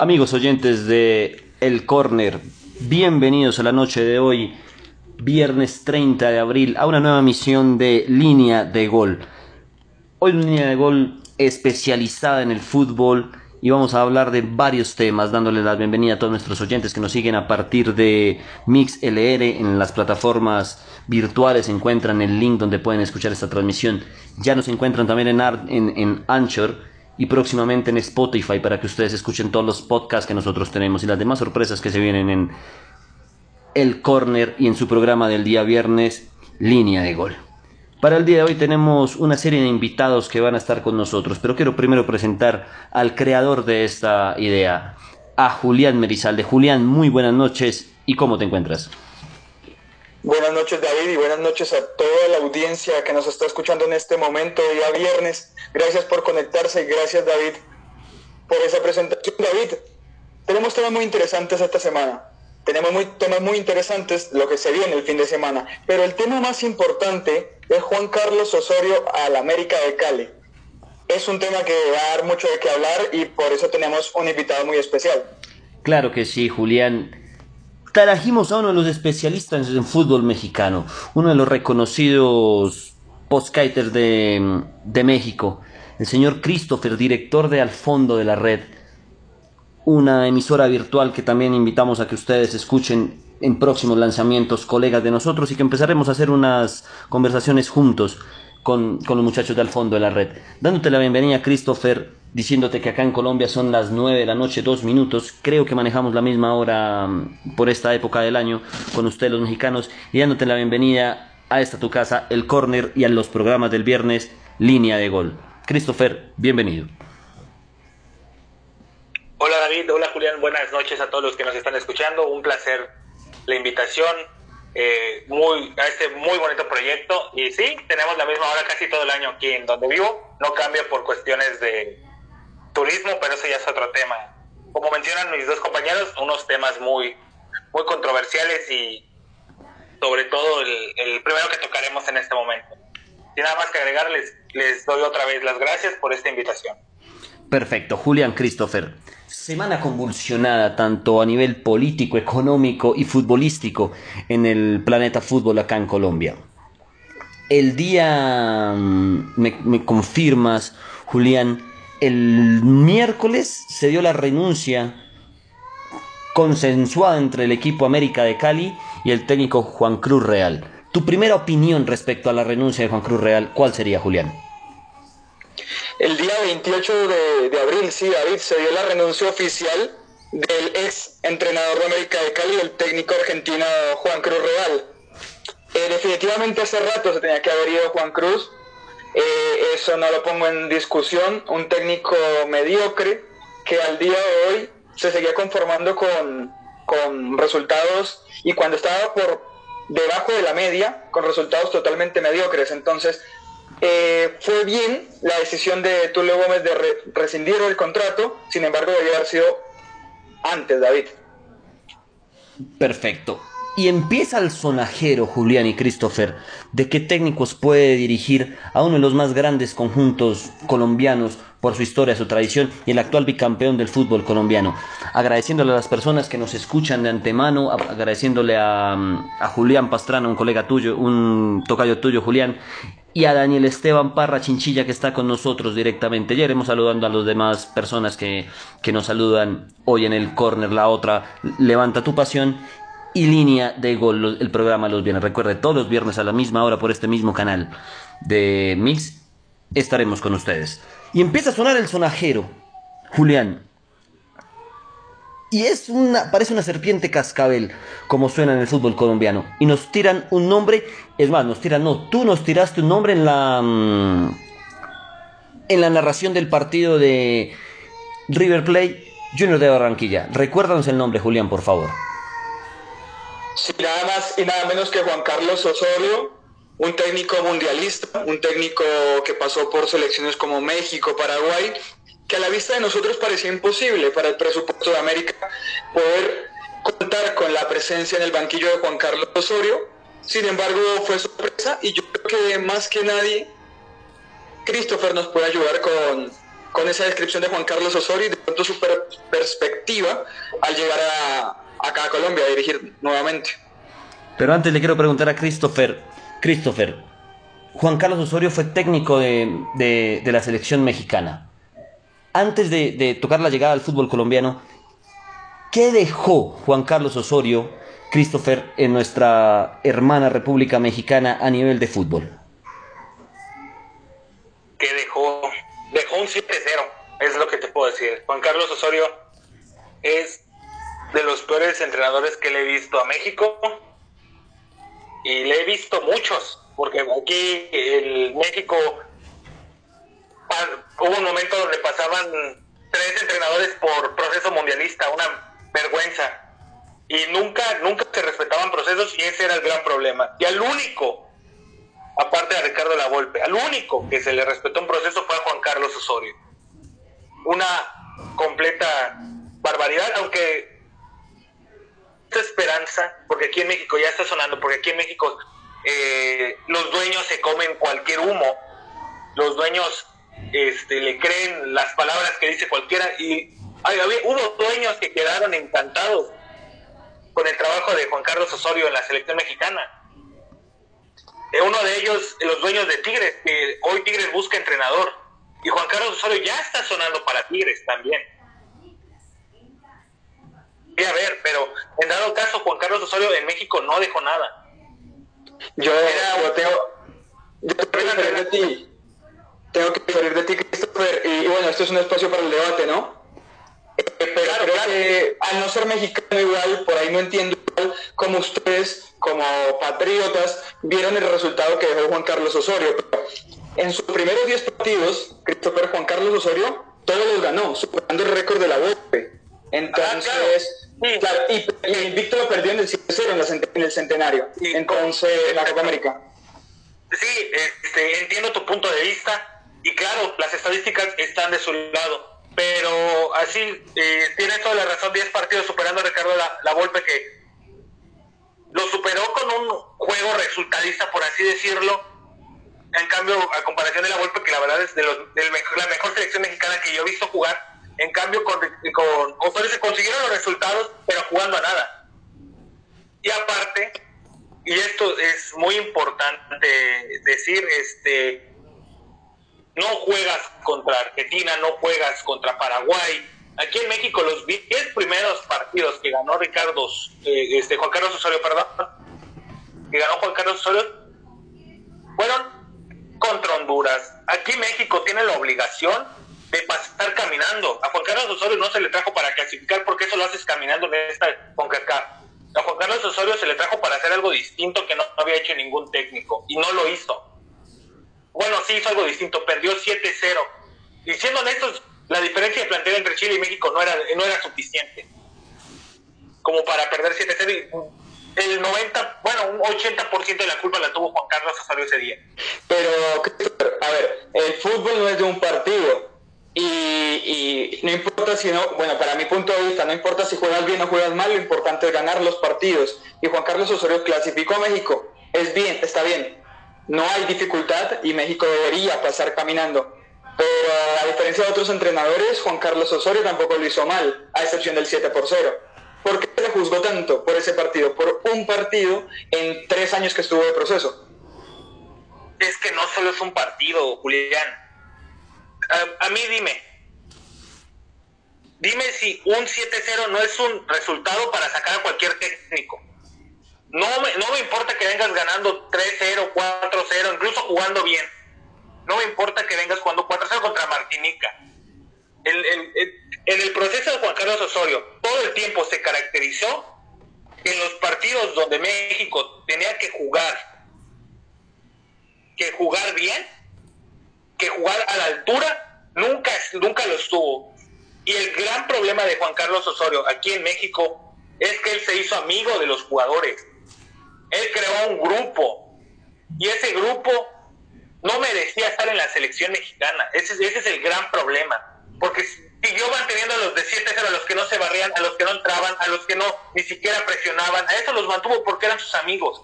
Amigos oyentes de El Corner, bienvenidos a la noche de hoy, viernes 30 de abril, a una nueva misión de línea de gol. Hoy una línea de gol especializada en el fútbol y vamos a hablar de varios temas, dándole la bienvenida a todos nuestros oyentes que nos siguen a partir de MixLR en las plataformas virtuales. Encuentran el link donde pueden escuchar esta transmisión. Ya nos encuentran también en, en, en Anchor y próximamente en Spotify para que ustedes escuchen todos los podcasts que nosotros tenemos y las demás sorpresas que se vienen en El Corner y en su programa del día viernes, Línea de Gol. Para el día de hoy tenemos una serie de invitados que van a estar con nosotros, pero quiero primero presentar al creador de esta idea, a Julián Merizalde. Julián, muy buenas noches y ¿cómo te encuentras? Buenas noches David y buenas noches a toda la audiencia que nos está escuchando en este momento, día viernes. Gracias por conectarse y gracias David por esa presentación. David, tenemos temas muy interesantes esta semana. Tenemos muy, temas muy interesantes lo que se viene el fin de semana. Pero el tema más importante es Juan Carlos Osorio al América de Cali. Es un tema que va a dar mucho de qué hablar y por eso tenemos un invitado muy especial. Claro que sí, Julián trajimos a uno de los especialistas en fútbol mexicano, uno de los reconocidos postkiters de, de México, el señor Christopher, director de Al Fondo de la Red, una emisora virtual que también invitamos a que ustedes escuchen en próximos lanzamientos, colegas de nosotros, y que empezaremos a hacer unas conversaciones juntos con, con los muchachos de Al Fondo de la Red. Dándote la bienvenida, Christopher, diciéndote que acá en Colombia son las 9 de la noche, dos minutos. Creo que manejamos la misma hora mm, por esta época del año con ustedes los mexicanos y dándote la bienvenida a esta tu casa, el corner y a los programas del viernes, línea de gol. Christopher, bienvenido. Hola David, hola Julián, buenas noches a todos los que nos están escuchando. Un placer la invitación eh, muy, a este muy bonito proyecto. Y sí, tenemos la misma hora casi todo el año aquí en donde vivo. No cambia por cuestiones de, turismo, pero eso ya es otro tema. Como mencionan mis dos compañeros, unos temas muy, muy controversiales y sobre todo el, primero que tocaremos en este momento. Sin nada más que agregar, les, doy otra vez las gracias por esta invitación. Perfecto, Julián Christopher. Semana convulsionada tanto a nivel político, económico y futbolístico en el planeta fútbol acá en Colombia. El día, mm, me, me confirmas, Julián, el miércoles se dio la renuncia consensuada entre el equipo América de Cali y el técnico Juan Cruz Real. Tu primera opinión respecto a la renuncia de Juan Cruz Real, ¿cuál sería, Julián? El día 28 de, abril, sí, David, se dio la renuncia oficial del ex entrenador de América de Cali, el técnico argentino Juan Cruz Real. Eh, definitivamente hace rato se tenía que haber ido Juan Cruz, eh, eso no lo pongo en discusión. Un técnico mediocre que al día de hoy se seguía conformando con, con resultados y cuando estaba por debajo de la media, con resultados totalmente mediocres. Entonces, eh, fue bien la decisión de Tulio Gómez de rescindir el contrato, sin embargo, debió haber sido antes, David. Perfecto. Y empieza el sonajero Julián y Christopher de qué técnicos puede dirigir a uno de los más grandes conjuntos colombianos por su historia, su tradición y el actual bicampeón del fútbol colombiano. Agradeciéndole a las personas que nos escuchan de antemano, agradeciéndole a, Julián Pastrana, un colega tuyo, un tocayo tuyo, Julián, y a Daniel Esteban Parra Chinchilla que está con nosotros directamente. Ya iremos saludando a las demás personas que, que nos saludan hoy en el corner, la otra, levanta tu pasión y línea de gol, el programa los viernes. Recuerde, todos los viernes a la misma hora por este mismo canal de Mix estaremos con ustedes. Y empieza a sonar el sonajero, Julián. Y es una, parece una serpiente cascabel, como suena en el fútbol colombiano. Y nos tiran un nombre, es más, nos tiran, no, tú nos tiraste un nombre en la, mm, en la narración del partido de River Plate Junior de Barranquilla. Recuérdanos el nombre, Julián, por favor. Sí, nada más y nada menos que Juan Carlos Osorio, un técnico mundialista, un técnico que pasó por selecciones como México, Paraguay, que a la vista de nosotros parecía imposible para el presupuesto de América poder contar con la presencia en el banquillo de Juan Carlos Osorio. Sin embargo, fue sorpresa y yo creo que más que nadie, Christopher nos puede ayudar con, con esa descripción de Juan Carlos Osorio y de pronto su perspectiva al llegar a, acá a Colombia a dirigir nuevamente. Pero antes le quiero preguntar a Christopher, Christopher, Juan Carlos Osorio fue técnico de, la selección mexicana. Antes de, de tocar la llegada al fútbol colombiano, ¿qué dejó Juan Carlos Osorio, Christopher, en nuestra hermana República Mexicana a nivel de fútbol? ¿Qué dejó? Dejó un 7-0, es lo que te puedo decir. Juan Carlos Osorio es de los peores entrenadores que le he visto a México y le he visto muchos, porque aquí en México hubo un momento donde pasaban tres entrenadores por proceso mundialista, una vergüenza. Y nunca, nunca se respetaban procesos y ese era el gran problema. Y al único, aparte de Ricardo Lavolpe, al único que se le respetó un proceso fue a Juan Carlos Osorio. Una completa barbaridad, aunque esperanza, porque aquí en México ya está sonando, porque aquí en México eh, los dueños se comen cualquier humo, los dueños este, le creen las palabras que dice cualquiera y hubo dueños que quedaron encantados con el trabajo de Juan Carlos Osorio en la selección mexicana. Eh, uno de ellos, los dueños de Tigres, que hoy Tigres busca entrenador, y Juan Carlos Osorio ya está sonando para Tigres también a ver, pero en dado caso, Juan Carlos Osorio en México no dejó nada. Yo, tengo, yo tengo que salir de ti. Tengo que salir de ti, Christopher. Y, bueno, esto es un espacio para el debate, ¿no? Eh, pero creo que al no ser mexicano igual, por ahí no entiendo igual como ustedes, como patriotas, vieron el resultado que dejó Juan Carlos Osorio. En sus primeros 10 partidos, Christopher Juan Carlos Osorio todos los ganó, superando el récord de la VOPE. Entonces, claro. Y, y, Víctor lo perdió en el 7-0 en, el centenario. Entonces, la Copa América. Sí, este, entiendo tu punto de vista y claro, las estadísticas están de su lado, pero así eh, tienes toda la razón, 10 partidos superando a Ricardo la, la Volpe que lo superó con un juego resultadista, por así decirlo. En cambio, a comparación de la Volpe, que la verdad es de, los, la mejor selección mexicana que yo he visto jugar, en cambio, con, con se consiguieron los resultados, pero jugando a nada. Y aparte, y esto es muy importante decir, este, no juegas contra Argentina, no juegas contra Paraguay. Aquí en México los 10 primeros partidos que ganó Ricardo, eh, este, Juan Carlos Osorio, perdón, que ganó Juan Carlos Osorio, fueron contra Honduras. Aquí México tiene la obligación de pasar caminando. A Juan Carlos Osorio no se le trajo para clasificar porque eso lo haces caminando en esta CONCACAF. A Juan Carlos Osorio se le trajo para hacer algo distinto que no había hecho ningún técnico y no lo hizo. Bueno, sí hizo algo distinto, perdió 7-0. Y siendo honestos, la diferencia de plantel entre Chile y México no era, no era suficiente como para perder 7-0 el 90, bueno, un 80% de la culpa la tuvo Juan Carlos Osorio ese día. Pero, a ver, el fútbol no es de un partido. Y, no importa si no, bueno, para mi punto de vista, no importa si juegas bien o juegas mal, lo importante es ganar los partidos. Y Juan Carlos Osorio clasificó a México. Es bien, está bien. No hay dificultad y México debería pasar caminando. Pero a diferencia de otros entrenadores, Juan Carlos Osorio tampoco lo hizo mal, a excepción del 7 por 0. ¿Por qué se le juzgó tanto por ese partido? Por un partido en tres años que estuvo de proceso. Es que no solo es un partido, Julián a, mí dime, dime si un 7-0 no es un resultado para sacar a cualquier técnico. No me, no me importa que vengas ganando 3-0, 4-0, incluso jugando bien. No me importa que vengas jugando 4-0 contra Martinica. en el proceso de Juan Carlos Osorio, todo el tiempo se caracterizó en los partidos donde México tenía que jugar, que jugar bien, que jugar a la altura nunca, nunca lo estuvo. Y el gran problema de Juan Carlos Osorio aquí en México es que él se hizo amigo de los jugadores. Él creó un grupo y ese grupo no merecía estar en la selección mexicana. Ese, ese es el gran problema. Porque siguió manteniendo a los de 7 a los que no se barrían, a los que no entraban, a los que no ni siquiera presionaban. A eso los mantuvo porque eran sus amigos.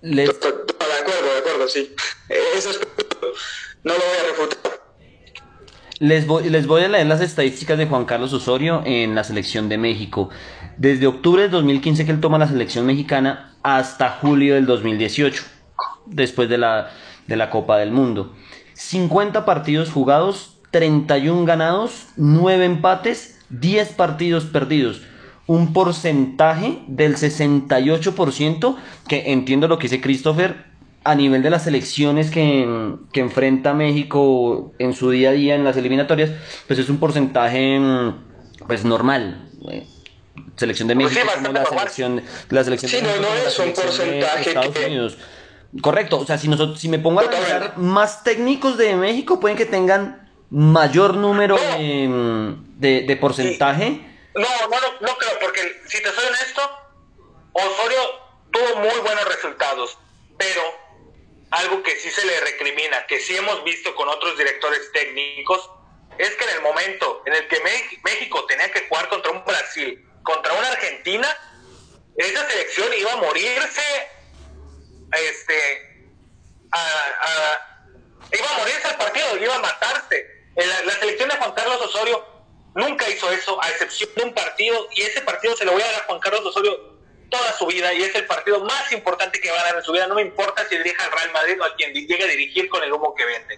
De acuerdo, de acuerdo, sí. Es... no lo voy a refutar. Les voy, les voy a leer las estadísticas de Juan Carlos Osorio en la selección de México. Desde octubre del 2015 que él toma la selección mexicana hasta julio del 2018, después de la, de la Copa del Mundo. 50 partidos jugados, 31 ganados, 9 empates, 10 partidos perdidos. Un porcentaje del 68%, que entiendo lo que dice Christopher, a nivel de las elecciones que, que, enfrenta México en su día a día en las eliminatorias, pues es un porcentaje pues normal. Selección de Pues México sí, como la selección, la selección Sí, de no, México no la es un selección de porcentaje Estados que- Unidos. Correcto, o sea, si, nosotros, si me pongo a analizar, más técnicos de México pueden que tengan mayor número No. de, de, de porcentaje. No, no, no, creo, porque si te soy honesto, Osorio tuvo muy buenos resultados, pero algo que sí se le recrimina, que sí hemos visto con otros directores técnicos, es que en el momento en el que México tenía que jugar contra un Brasil, contra una Argentina, esa selección iba a morirse, este, iba a morirse el partido, iba a matarse. La selección de Juan Carlos Osorio nunca hizo eso, a excepción de un partido, y ese partido se lo voy a dar a Juan Carlos Osorio toda su vida, y es el partido más importante que va a dar en su vida, no me importa si dirige al Real Madrid o a quien llegue a dirigir con el humo que vende.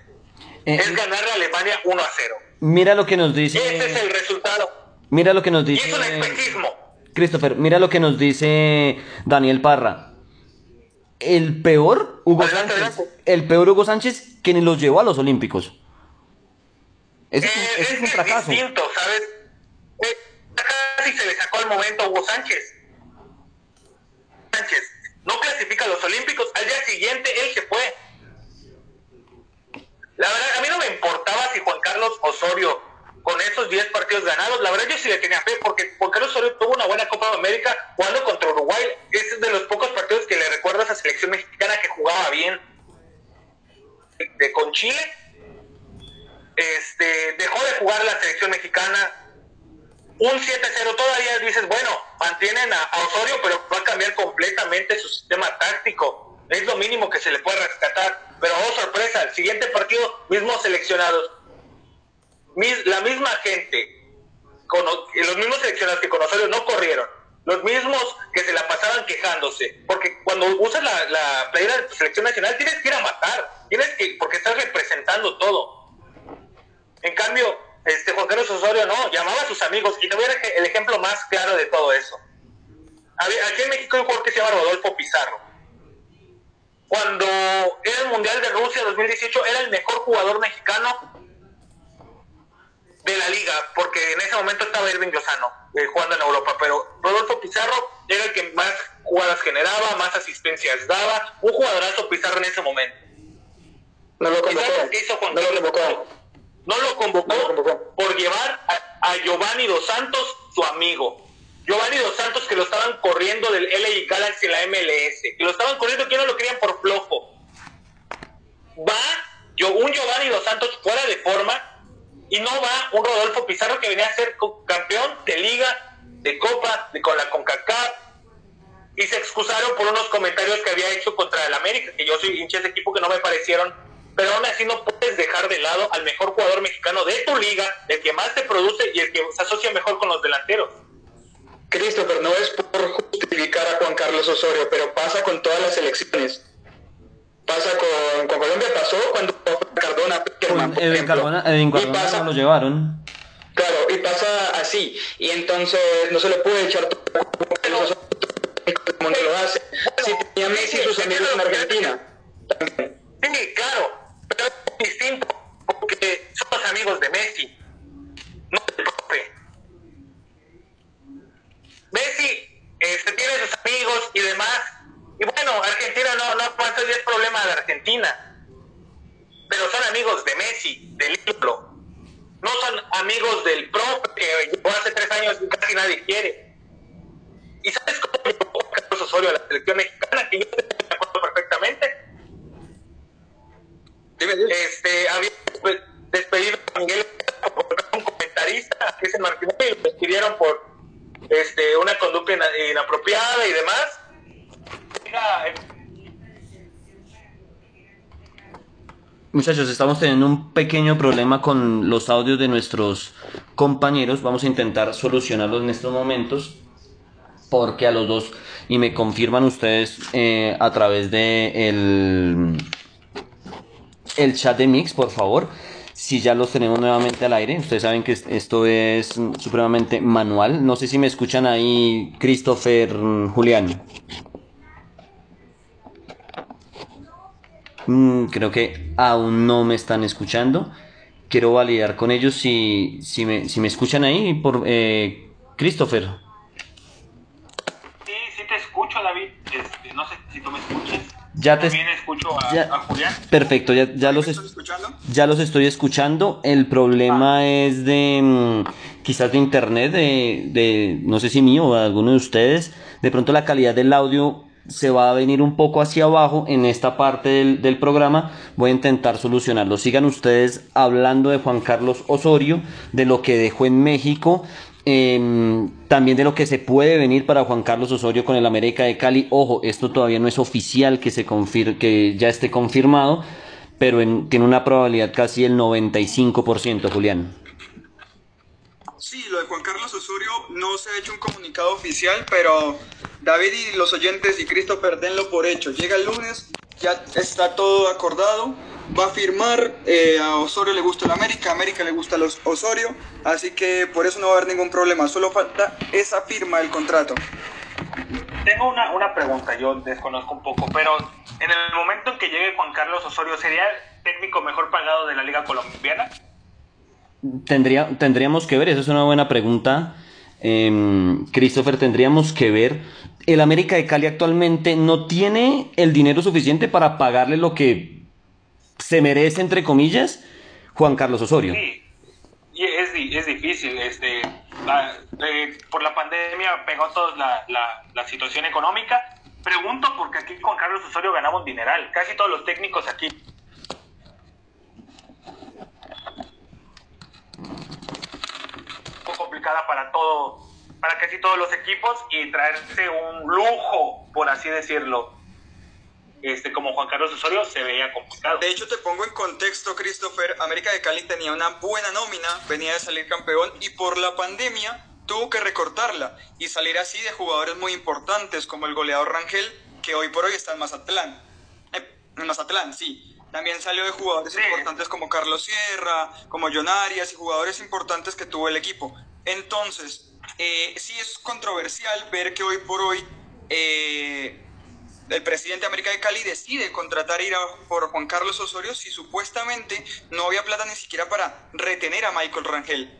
Eh, es ganarle a Alemania 1 a 0. mira lo que nos dice. Ese es el resultado. Mira lo que nos Y dice. es un espejismo. Christopher, mira lo que nos dice Daniel Parra. El peor Hugo Adelante, Sánchez. adelante. El peor Hugo Sánchez que ni los llevó a los Olímpicos. Ese, es un- Eh, ese es un es fracaso. distinto, ¿sabes? Eh, casi se le sacó al momento a Hugo Sánchez. Sánchez no clasifica a los Olímpicos, al día siguiente él se fue. La verdad, a mí no me importaba si Juan Carlos Osorio, con esos 10 partidos ganados, la verdad yo sí le tenía fe, porque Juan Carlos Osorio tuvo una buena Copa de América jugando contra Uruguay. Ese es de los pocos partidos que le recuerdo a esa selección mexicana que jugaba bien. De con Chile este, dejó de jugar la selección mexicana. Un 7-0 todavía dices, bueno, mantienen a, Osorio, pero va a cambiar completamente su sistema táctico. Es lo mínimo que se le puede rescatar. Pero oh sorpresa, el siguiente partido, mismos seleccionados. La misma gente, con, los mismos seleccionados que con Osorio no corrieron. Los mismos que se la pasaban quejándose. Porque cuando usas la, la playera de tu selección nacional, tienes que ir a matar. Tienes que, porque estás representando todo. En cambio, este Juan Carlos Osorio no, llamaba a sus amigos y te voy a dar el ejemplo más claro de todo eso. Aquí en México hay un jugador que se llama Rodolfo Pizarro. Cuando era el Mundial de Rusia 2018, era el mejor jugador mexicano de la liga, porque en ese momento estaba Irving Lozano eh, jugando en Europa, pero Rodolfo Pizarro era el que más jugadas generaba, más asistencias daba, un jugadorazo Pizarro en ese momento. No lo ¿Y convocó. hizo Juan No lo convocó. No lo convocó, No lo convocó. por llevar a, a Giovanni Dos Santos, su amigo. Giovanni Dos Santos que lo estaban corriendo del LA Galaxy en la MLS. Que lo estaban corriendo que no lo querían por flojo. Va yo, un Giovanni Dos Santos fuera de forma y no va un Rodolfo Pizarro que venía a ser campeón de liga, de copa, de con la CONCACAF. Y se excusaron por unos comentarios que había hecho contra el América, que yo soy hincha de ese equipo que no me parecieron pero aún así no puedes dejar de lado al mejor jugador mexicano de tu liga, el que más te produce y el que se asocia mejor con los delanteros. Christopher, no es por justificar a Juan Carlos Osorio, pero pasa con todas las elecciones. Pasa con, con Colombia, pasó cuando Cardona, por Edwin. Cardona, Edwin Y Cardona pasa- no lo llevaron. Claro, y pasa así. Y entonces no se le puede echar todo como no lo hace. Si tenía Messi sus amigos en Argentina. También. Sí, claro, pero es distinto, porque somos amigos de Messi, no del profe. Messi este, tiene sus amigos y demás, y bueno, Argentina no, no pasa es problema de Argentina, pero son amigos de Messi, del ídolo, no son amigos del profe que llegó hace tres años y casi nadie quiere. ¿Y sabes cómo llegó Carlos Osorio a la selección mexicana? Que yo me acuerdo perfectamente. Dime, dime. Este, había despe- despedido a Miguel por un comentarista, que es el Martínez, y lo despidieron por este, una conducta ina- inapropiada y demás. Eh, Muchachos, estamos teniendo un pequeño problema con los audios de nuestros compañeros. Vamos a intentar solucionarlos en estos momentos. Porque a los dos, y me confirman ustedes eh, a través de el, el chat de Mix, por favor. Si ya los tenemos nuevamente al aire. Ustedes saben que esto es supremamente manual. No sé si me escuchan ahí, Christopher, Julián. Mm, creo que aún no me están escuchando. Quiero validar con ellos si, si, me, si me escuchan ahí, por eh, Christopher. Sí, sí te escucho, David. Este, no sé si tú me escuchas. Ya te, También escucho a, Julián. Perfecto, ya, ya los, ya los estoy escuchando. El problema ah. es de mm, quizás de internet, de, de no sé si mío o de alguno de ustedes. De pronto la calidad del audio se va a venir un poco hacia abajo en esta parte del, programa. Voy a intentar solucionarlo. Sigan ustedes hablando de Juan Carlos Osorio, de lo que dejó en México. Em, también de lo que se puede venir para Juan Carlos Osorio con el América de Cali. Ojo, esto todavía no es oficial que, se que ya esté confirmado, pero tiene una probabilidad casi el 95%, Julián. Sí, lo de Juan Carlos Osorio no se ha hecho un comunicado oficial, pero David y los oyentes y Christopher denlo por hecho. Llega el lunes, ya está todo acordado, va a firmar, eh, a Osorio le gusta el América, a América le gusta los Osorio, así que por eso no va a haber ningún problema, solo falta esa firma del contrato. Tengo una, una pregunta, yo desconozco un poco, pero en el momento en que llegue Juan Carlos Osorio, ¿sería el técnico mejor pagado de la Liga Colombiana? Tendría, tendríamos que ver, esa es una buena pregunta. Em, Christopher, tendríamos que ver. El América de Cali actualmente no tiene el dinero suficiente para pagarle lo que se merece, entre comillas, Juan Carlos Osorio. Sí, y es, es difícil. Este, por la pandemia pegó toda la, la, situación económica. Pregunto porque aquí Juan Carlos Osorio ganaba un dineral. Casi todos los técnicos aquí complicada para todo, para casi todos los equipos y traerse un lujo, por así decirlo, este, como Juan Carlos Osorio, se veía complicado. De hecho, te pongo en contexto, Christopher, América de Cali tenía una buena nómina, venía de salir campeón y por la pandemia tuvo que recortarla y salir así de jugadores muy importantes como el goleador Rangel, que hoy por hoy está en Mazatlán. Eh, en Mazatlán, sí. También salió de jugadores importantes como Carlos Sierra, como John Arias y jugadores importantes que tuvo el equipo. Entonces, eh, sí es controversial ver que hoy por hoy eh, el presidente de América de Cali decide contratar ir a, por Juan Carlos Osorio si supuestamente no había plata ni siquiera para retener a Michael Rangel.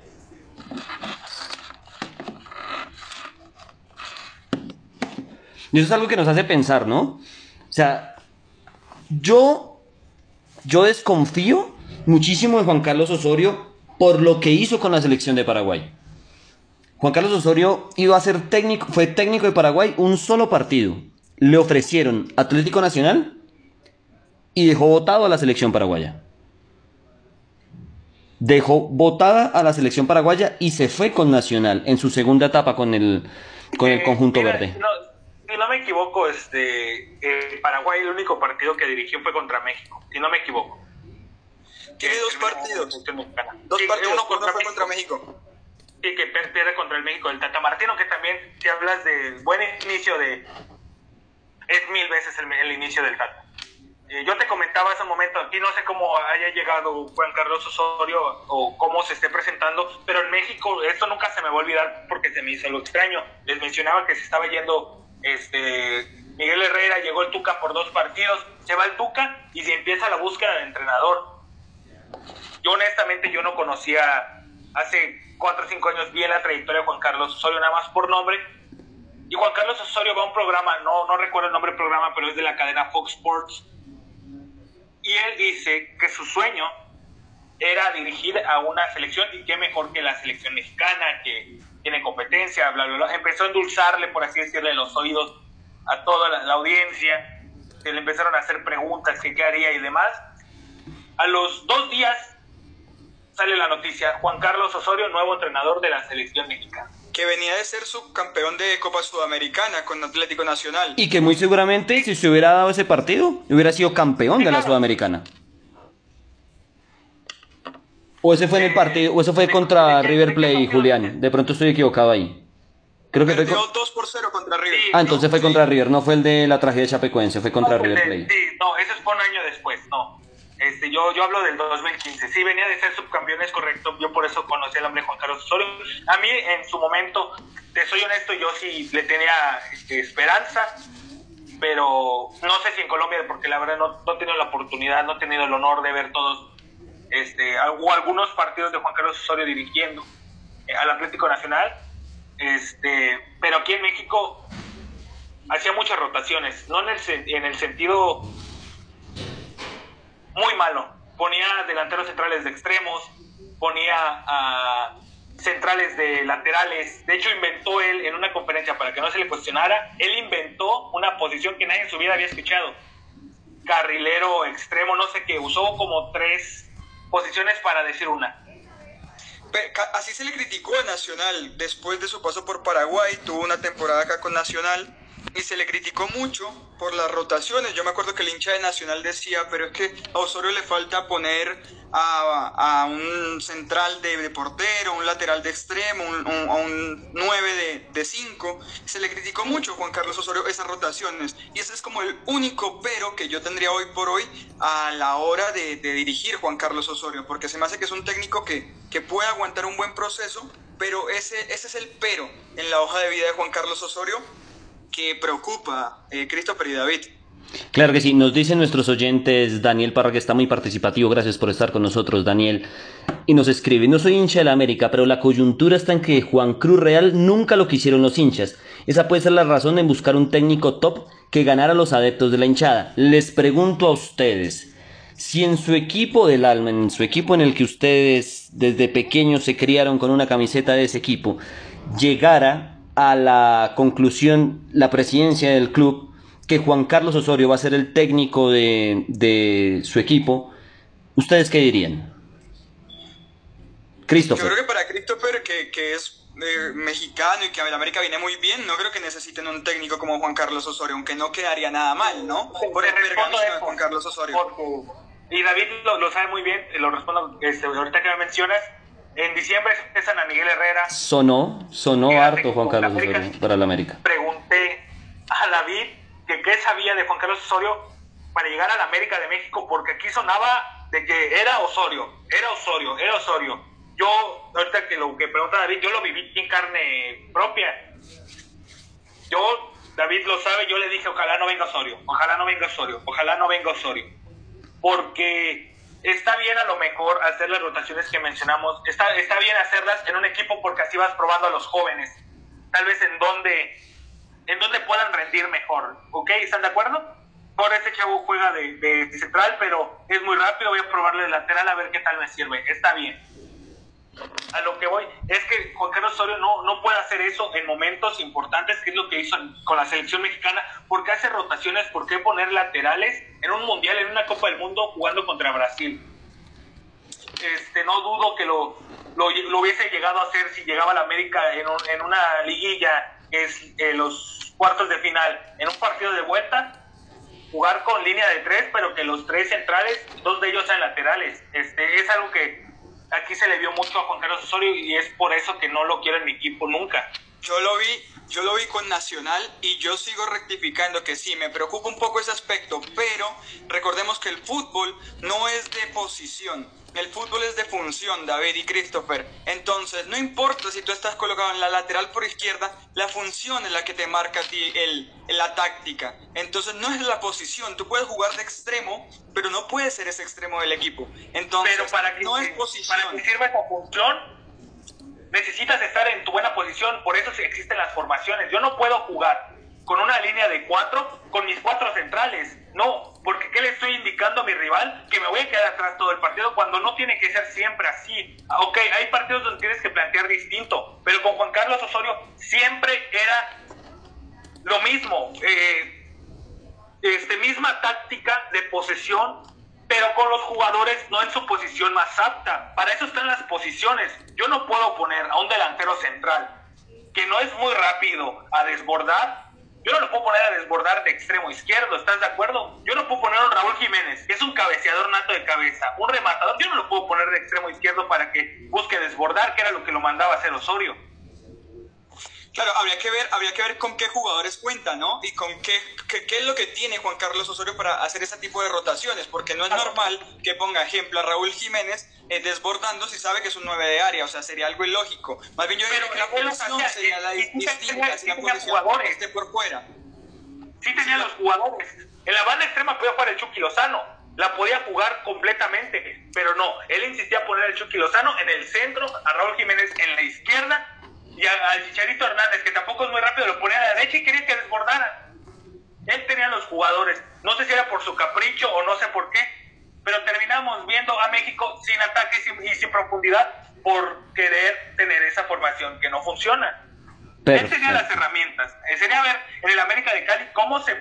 Y eso es algo que nos hace pensar, ¿no? O sea, yo, yo desconfío muchísimo de Juan Carlos Osorio por lo que hizo con la selección de Paraguay. Juan Carlos Osorio iba a ser técnico, fue técnico de Paraguay un solo partido. Le ofrecieron Atlético Nacional y dejó votado a la selección paraguaya. Dejó votada a la selección paraguaya y se fue con Nacional en su segunda etapa con el, con el eh, conjunto verde. si no me equivoco, este, Paraguay el único partido que dirigió fue contra México, si no me equivoco. Tiene dos partidos. Dos partidos, uno contra, contra México que pierde contra el México del Tata Martino, que también, si hablas de buen inicio de... Es mil veces el, inicio del Tata. Eh, yo te comentaba hace un momento, aquí no sé cómo haya llegado Juan Carlos Osorio o cómo se esté presentando, pero en México esto nunca se me va a olvidar porque se me hizo algo extraño. Les mencionaba que se estaba yendo este, Miguel Herrera, llegó el Tuca por dos partidos, se va el Tuca y se empieza la búsqueda de entrenador. Yo honestamente yo no conocía hace cuatro o cinco años vi la trayectoria de Juan Carlos Osorio, nada más por nombre. Y Juan Carlos Osorio va a un programa, no, no recuerdo el nombre del programa, pero es de la cadena Fox Sports. Y él dice que su sueño era dirigir a una selección y qué mejor que la selección mexicana, que tiene competencia, bla, bla, bla. Empezó a endulzarle, por así decirle, los oídos a toda la, la audiencia. Se le empezaron a hacer preguntas, que qué haría y demás. A los dos días sale la noticia, Juan Carlos Osorio, nuevo entrenador de la selección mexicana. Que venía de ser subcampeón de Copa Sudamericana con Atlético Nacional. Y que muy seguramente si se hubiera dado ese partido, hubiera sido campeón de la Sudamericana. O ese fue en el partido, o eso fue contra River Plate, Julián. De pronto estoy equivocado ahí. Creo que fue 2 por 0 contra River. ah, entonces fue contra River, no fue el de la tragedia de Chapecoense, fue contra River Plate. Sí, no, ese fue un año después, no. Este, yo, yo hablo del 2015. Sí, venía de ser subcampeón, es correcto. Yo por eso conocí al hombre Juan Carlos Osorio. A mí, en su momento, te soy honesto, yo sí le tenía este, esperanza, pero no sé si en Colombia, porque la verdad no, no he tenido la oportunidad, no he tenido el honor de ver todos este, algunos partidos de Juan Carlos Osorio dirigiendo eh, al Atlético Nacional. Este, pero aquí en México hacía muchas rotaciones, no en el, en el sentido muy malo. Ponía delanteros centrales de extremos, ponía a centrales de laterales. De hecho, inventó él en una conferencia para que no se le cuestionara. Él inventó una posición que nadie en su vida había escuchado. Carrilero, extremo, no sé qué. Usó como tres posiciones para decir una. Así se le criticó a Nacional después de su paso por Paraguay. Tuvo una temporada acá con Nacional y se le criticó mucho por las rotaciones. Yo me acuerdo que el hincha de Nacional decía, pero es que a Osorio le falta poner a, un central de, portero, un lateral de extremo, un, a un 9 de 5. Se le criticó mucho a Juan Carlos Osorio esas rotaciones. Y ese es como el único pero que yo tendría hoy por hoy a la hora de, dirigir Juan Carlos Osorio, porque se me hace que es un técnico que, que puede aguantar un buen proceso, pero ese, ese es el pero en la hoja de vida de Juan Carlos Osorio que preocupa eh, Christopher y David. Claro que sí, nos dicen nuestros oyentes, Daniel Parra, que está muy participativo, gracias por estar con nosotros, Daniel. Y nos escribe, no soy hincha de la América, pero la coyuntura está en que Juan Cruz Real nunca lo quisieron los hinchas. Esa puede ser la razón en buscar un técnico top que ganara a los adeptos de la hinchada. Les pregunto a ustedes, si en su equipo del alma, en su equipo en el que ustedes desde pequeños se criaron con una camiseta de ese equipo, llegara a la conclusión la presidencia del club que Juan Carlos Osorio va a ser el técnico de, su equipo, ¿ustedes qué dirían? Christopher. Yo creo que para Christopher, que, es eh, mexicano y que a América viene muy bien, no creo que necesiten un técnico como Juan Carlos Osorio, aunque no quedaría nada mal, ¿no? Por el pergamino de Juan Carlos Osorio. y David lo, sabe muy bien, lo respondo este, ahorita que me mencionas, en diciembre es Ana Miguel Herrera. Sonó, sonó harto Juan Carlos Osorio para la América. Pregunté a David que qué sabía de Juan Carlos Osorio para llegar a la América de México, porque aquí sonaba de que era Osorio, era Osorio, era Osorio. Yo, ahorita que lo que pregunta David, yo lo viví en carne propia. Yo, David lo sabe, yo le dije, ojalá no venga Osorio, ojalá no venga Osorio, ojalá no venga Osorio. Porque está bien a lo mejor hacer las rotaciones que mencionamos, está, está bien hacerlas en un equipo porque así vas probando a los jóvenes, tal vez en donde, en donde puedan rendir mejor, ¿ok? ¿Están de acuerdo? Por este chavo juega de, de central, pero es muy rápido, voy a probarle de lateral a ver qué tal me sirve, está bien a lo que voy es que Juan Carlos Osorio no, no puede hacer eso en momentos importantes, que es lo que hizo con la selección mexicana, porque hace rotaciones, ¿por qué poner laterales en un mundial, en una Copa del Mundo jugando contra Brasil? Este, no dudo que lo, lo, hubiese llegado a hacer si llegaba a la América en, en una liguilla, es eh, los cuartos de final, en un partido de vuelta, jugar con línea de tres, pero que los tres centrales, dos de ellos sean laterales. Este, es algo que aquí se le vio mucho a Juan Carlos Osorio y es por eso que no lo quiero en mi equipo nunca. Yo lo vi, yo lo vi con Nacional y yo sigo rectificando que sí, me preocupa un poco ese aspecto, pero recordemos que el fútbol no es de posición, el fútbol es de función, David y Christopher. Entonces, no importa si tú estás colocado en la lateral por izquierda, la función es la que te marca a ti el, la táctica. Entonces, no es la posición. Tú puedes jugar de extremo, pero no puedes ser ese extremo del equipo. Entonces, pero para que, no es posición. Para que sirva esa función, necesitas estar en tu buena posición. Por eso existen las formaciones. Yo no puedo jugar con una línea de cuatro, con mis cuatro centrales. No, porque ¿qué le estoy indicando a mi rival? Que me voy a quedar atrás todo el partido cuando no tiene que ser siempre así. Ah, ok, hay partidos donde tienes que plantear distinto, pero con Juan Carlos Osorio siempre era lo mismo. Eh, este, misma táctica de posesión, pero con los jugadores no en su posición más apta. Para eso están las posiciones. Yo no puedo poner a un delantero central que no es muy rápido a desbordar Yo no lo puedo poner a desbordar de extremo izquierdo, ¿estás de acuerdo? Yo no puedo poner a un Raúl Jiménez, que es un cabeceador nato de cabeza, un rematador. Yo no lo puedo poner de extremo izquierdo para que busque desbordar, que era lo que lo mandaba a hacer Osorio. Claro, habría que ver, habría que ver con qué jugadores cuenta, ¿no? Y con qué, qué, qué, es lo que tiene Juan Carlos Osorio para hacer ese tipo de rotaciones, porque no es normal que ponga ejemplo a Raúl Jiménez eh, desbordando si sabe que es un 9 de área, o sea, sería algo ilógico. Más bien yo diría que la posición sería la distinta si la posición esté por fuera. Sí tenía los jugadores. En la banda extrema podía jugar el Chucky Lozano, la podía jugar completamente, pero no, él insistía a poner el Chucky Lozano en el centro, a Raúl Jiménez en la izquierda y al Chicharito Hernández, que tampoco es muy rápido, lo ponía a la derecha y quería que desbordara. Él tenía los jugadores, no sé si era por su capricho o no sé por qué, pero terminamos viendo a México sin ataques y sin profundidad por querer tener esa formación que no funciona. Él tenía las herramientas. Eh, sería ver en el América de Cali cómo se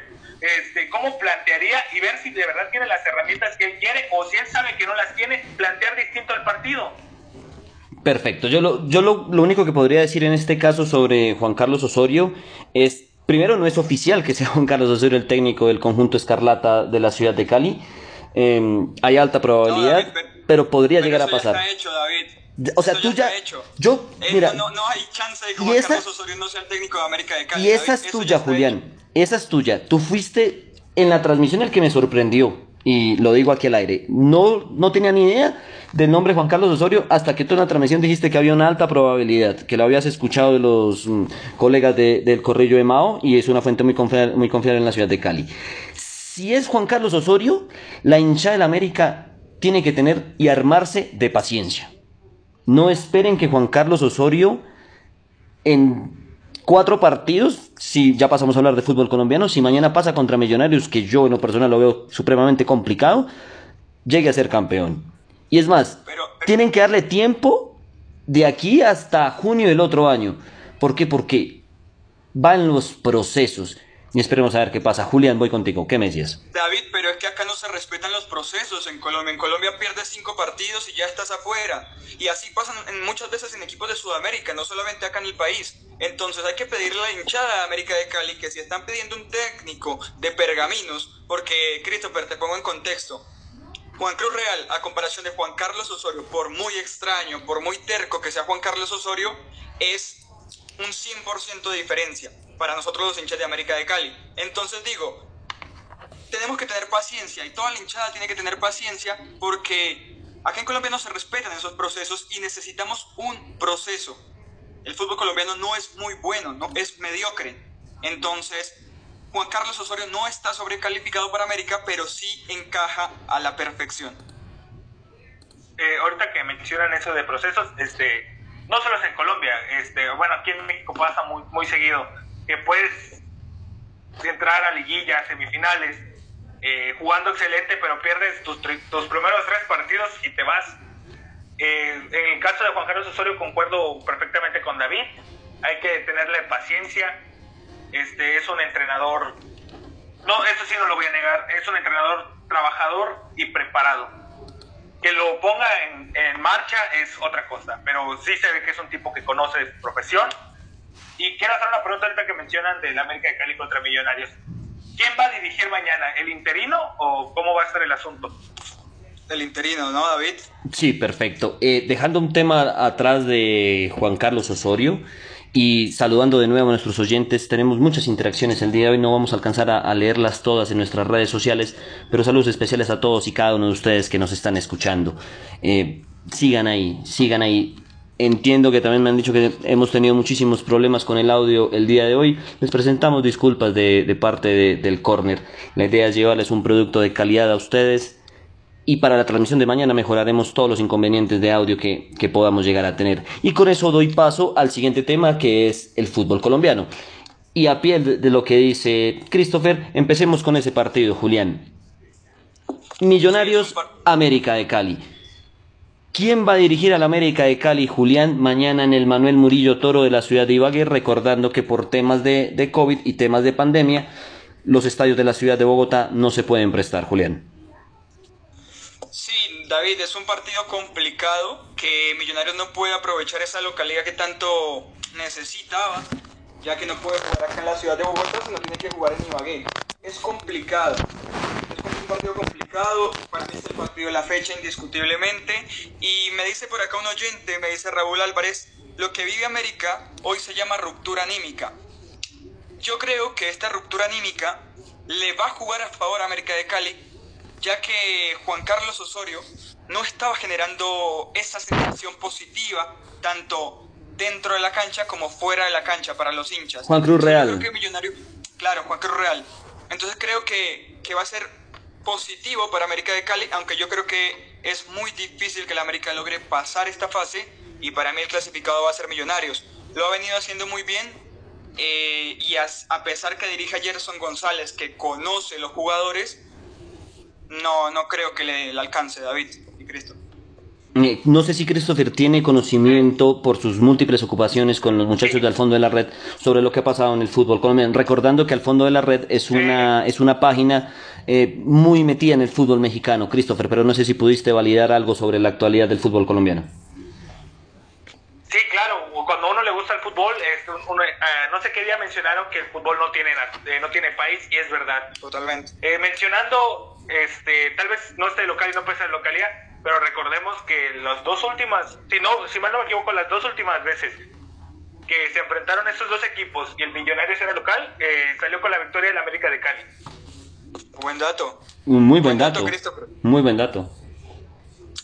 este, cómo plantearía y ver si de verdad tiene las herramientas que él quiere o si él sabe que no las tiene, plantear distinto el partido. Perfecto. Yo, lo, yo lo, lo, único que podría decir en este caso sobre Juan Carlos Osorio es, primero, no es oficial que sea Juan Carlos Osorio el técnico del conjunto Escarlata de la ciudad de Cali. Eh, hay alta probabilidad, no, David, pero, pero, podría pero llegar eso a pasar. Ya está hecho, David. O sea, Eso tú ya hecho. Yo, Eh, mira, no, no hay chance de que Juan esa- Carlos Osorio no sea el técnico de América de Cali. y esa David. es tuya, Julián. Esa es tuya. Tú fuiste en la transmisión el que me sorprendió. Y lo digo aquí al aire. No, no tenía ni idea del nombre Juan Carlos Osorio hasta que tú en la transmisión dijiste que había una alta probabilidad, que lo habías escuchado de los mm, colegas de- del Correo de Mao y es una fuente muy confiable, muy confiable en la ciudad de Cali. Si es Juan Carlos Osorio, la hinchada del América tiene que tener y armarse de paciencia. No esperen que Juan Carlos Osorio en cuatro partidos, si ya pasamos a hablar de fútbol colombiano, si mañana pasa contra Millonarios, que yo en lo personal lo veo supremamente complicado, llegue a ser campeón. Y es más, Pero- pero- tienen que darle tiempo de aquí hasta junio del otro año. ¿Por qué? Porque van los procesos. Y esperemos a ver qué pasa. Julián, voy contigo. ¿Qué me decías? David, pero es que acá no se respetan los procesos en Colombia. En Colombia pierdes cinco partidos y ya estás afuera. Y así pasan en muchas veces en equipos de Sudamérica, no solamente acá en el país. Entonces hay que pedirle a la hinchada de América de Cali que si están pidiendo un técnico de pergaminos, porque Christopher, te pongo en contexto. Juan Cruz Real, a comparación de Juan Carlos Osorio, por muy extraño, por muy terco que sea Juan Carlos Osorio, es un 100% de diferencia para nosotros los hinchas de América de Cali. Entonces digo, tenemos que tener paciencia y toda la hinchada tiene que tener paciencia porque acá en Colombia no se respetan esos procesos y necesitamos un proceso. El fútbol colombiano no es muy bueno, no es mediocre. Entonces, Juan Carlos Osorio no está sobrecalificado para América, pero sí encaja a la perfección. eh, ahorita que mencionan eso de procesos, este, no solo es en Colombia, este, bueno, aquí en México pasa muy, muy seguido, que puedes entrar a liguillas, semifinales, eh, jugando excelente, pero pierdes tus, tus primeros tres partidos y te vas. Eh, en el caso de Juan Carlos Osorio concuerdo perfectamente con David, hay que tenerle paciencia, este es un entrenador, no, eso sí no lo voy a negar, es un entrenador trabajador y preparado que lo ponga en, en marcha es otra cosa, pero sí se ve que es un tipo que conoce su profesión. Y quiero hacer una pregunta ahorita que mencionan del América de Cali contra Millonarios. ¿Quién va a dirigir mañana? ¿El interino o cómo va a ser el asunto? El interino, ¿no, David? Sí, perfecto. Eh, dejando un tema atrás de Juan Carlos Osorio y saludando de nuevo a nuestros oyentes, tenemos muchas interacciones el día de hoy, no vamos a alcanzar a, a leerlas todas en nuestras redes sociales, pero saludos especiales a todos y cada uno de ustedes que nos están escuchando. Eh, sigan ahí, sigan ahí. Entiendo que también me han dicho que hemos tenido muchísimos problemas con el audio el día de hoy. Les presentamos disculpas de, de parte de- del corner. La idea es llevarles un producto de calidad a ustedes y para la transmisión de mañana mejoraremos todos los inconvenientes de audio que, que podamos llegar a tener. Y con eso doy paso al siguiente tema que es el fútbol colombiano. Y a pie de, lo que dice Christopher, empecemos con ese partido, Julián. Millonarios América de Cali. ¿Quién va a dirigir al América de Cali, Julián, mañana en el Manuel Murillo Toro de la ciudad de Ibagué? Recordando que por temas de, de COVID y temas de pandemia, los estadios de la ciudad de Bogotá no se pueden prestar, Julián. Sí, David, es un partido complicado que Millonarios no puede aprovechar esa localidad que tanto necesitaba. ya que no puede jugar acá en la ciudad de Bogotá, sino tiene que jugar en Ibagué. Es complicado, partido complicado, para mí es el partido de la fecha indiscutiblemente, y me dice por acá un oyente, me dice Raúl Álvarez, lo que vive América hoy se llama ruptura anímica. Yo creo que esta ruptura anímica le va a jugar a favor a América de Cali, ya que Juan Carlos Osorio no estaba generando esa sensación positiva, tanto dentro de la cancha como fuera de la cancha para los hinchas. Juan Cruz Real. Millonario, claro, Juan Cruz Real. Entonces creo que, que va a ser positivo para América de Cali, aunque yo creo que es muy difícil que la América logre pasar esta fase y para mí el clasificado va a ser Millonarios. Lo ha venido haciendo muy bien eh, y a, pesar que dirige a Gerson González, que conoce los jugadores, no, no creo que le, le alcance David y Cristo. Eh, no sé si Christopher tiene conocimiento por sus múltiples ocupaciones con los muchachos del fondo de la red sobre lo que ha pasado en el fútbol colombiano. Recordando que al fondo de la red es una, es una página eh, muy metida en el fútbol mexicano, Christopher, pero no sé si pudiste validar algo sobre la actualidad del fútbol colombiano. Sí, claro, cuando uno le gusta el fútbol, eh, no sé qué día mencionaron que el fútbol no tiene, no tiene país y es verdad. Totalmente. mencionando, este, tal vez no esté local y no pesa en localidad, pero recordemos que las dos últimas, si no, si mal no me equivoco, las dos últimas veces que se enfrentaron estos dos equipos y el Millonarios era local, eh, salió con la victoria del América de Cali. Buen dato. muy buen, dato. Muy buen dato.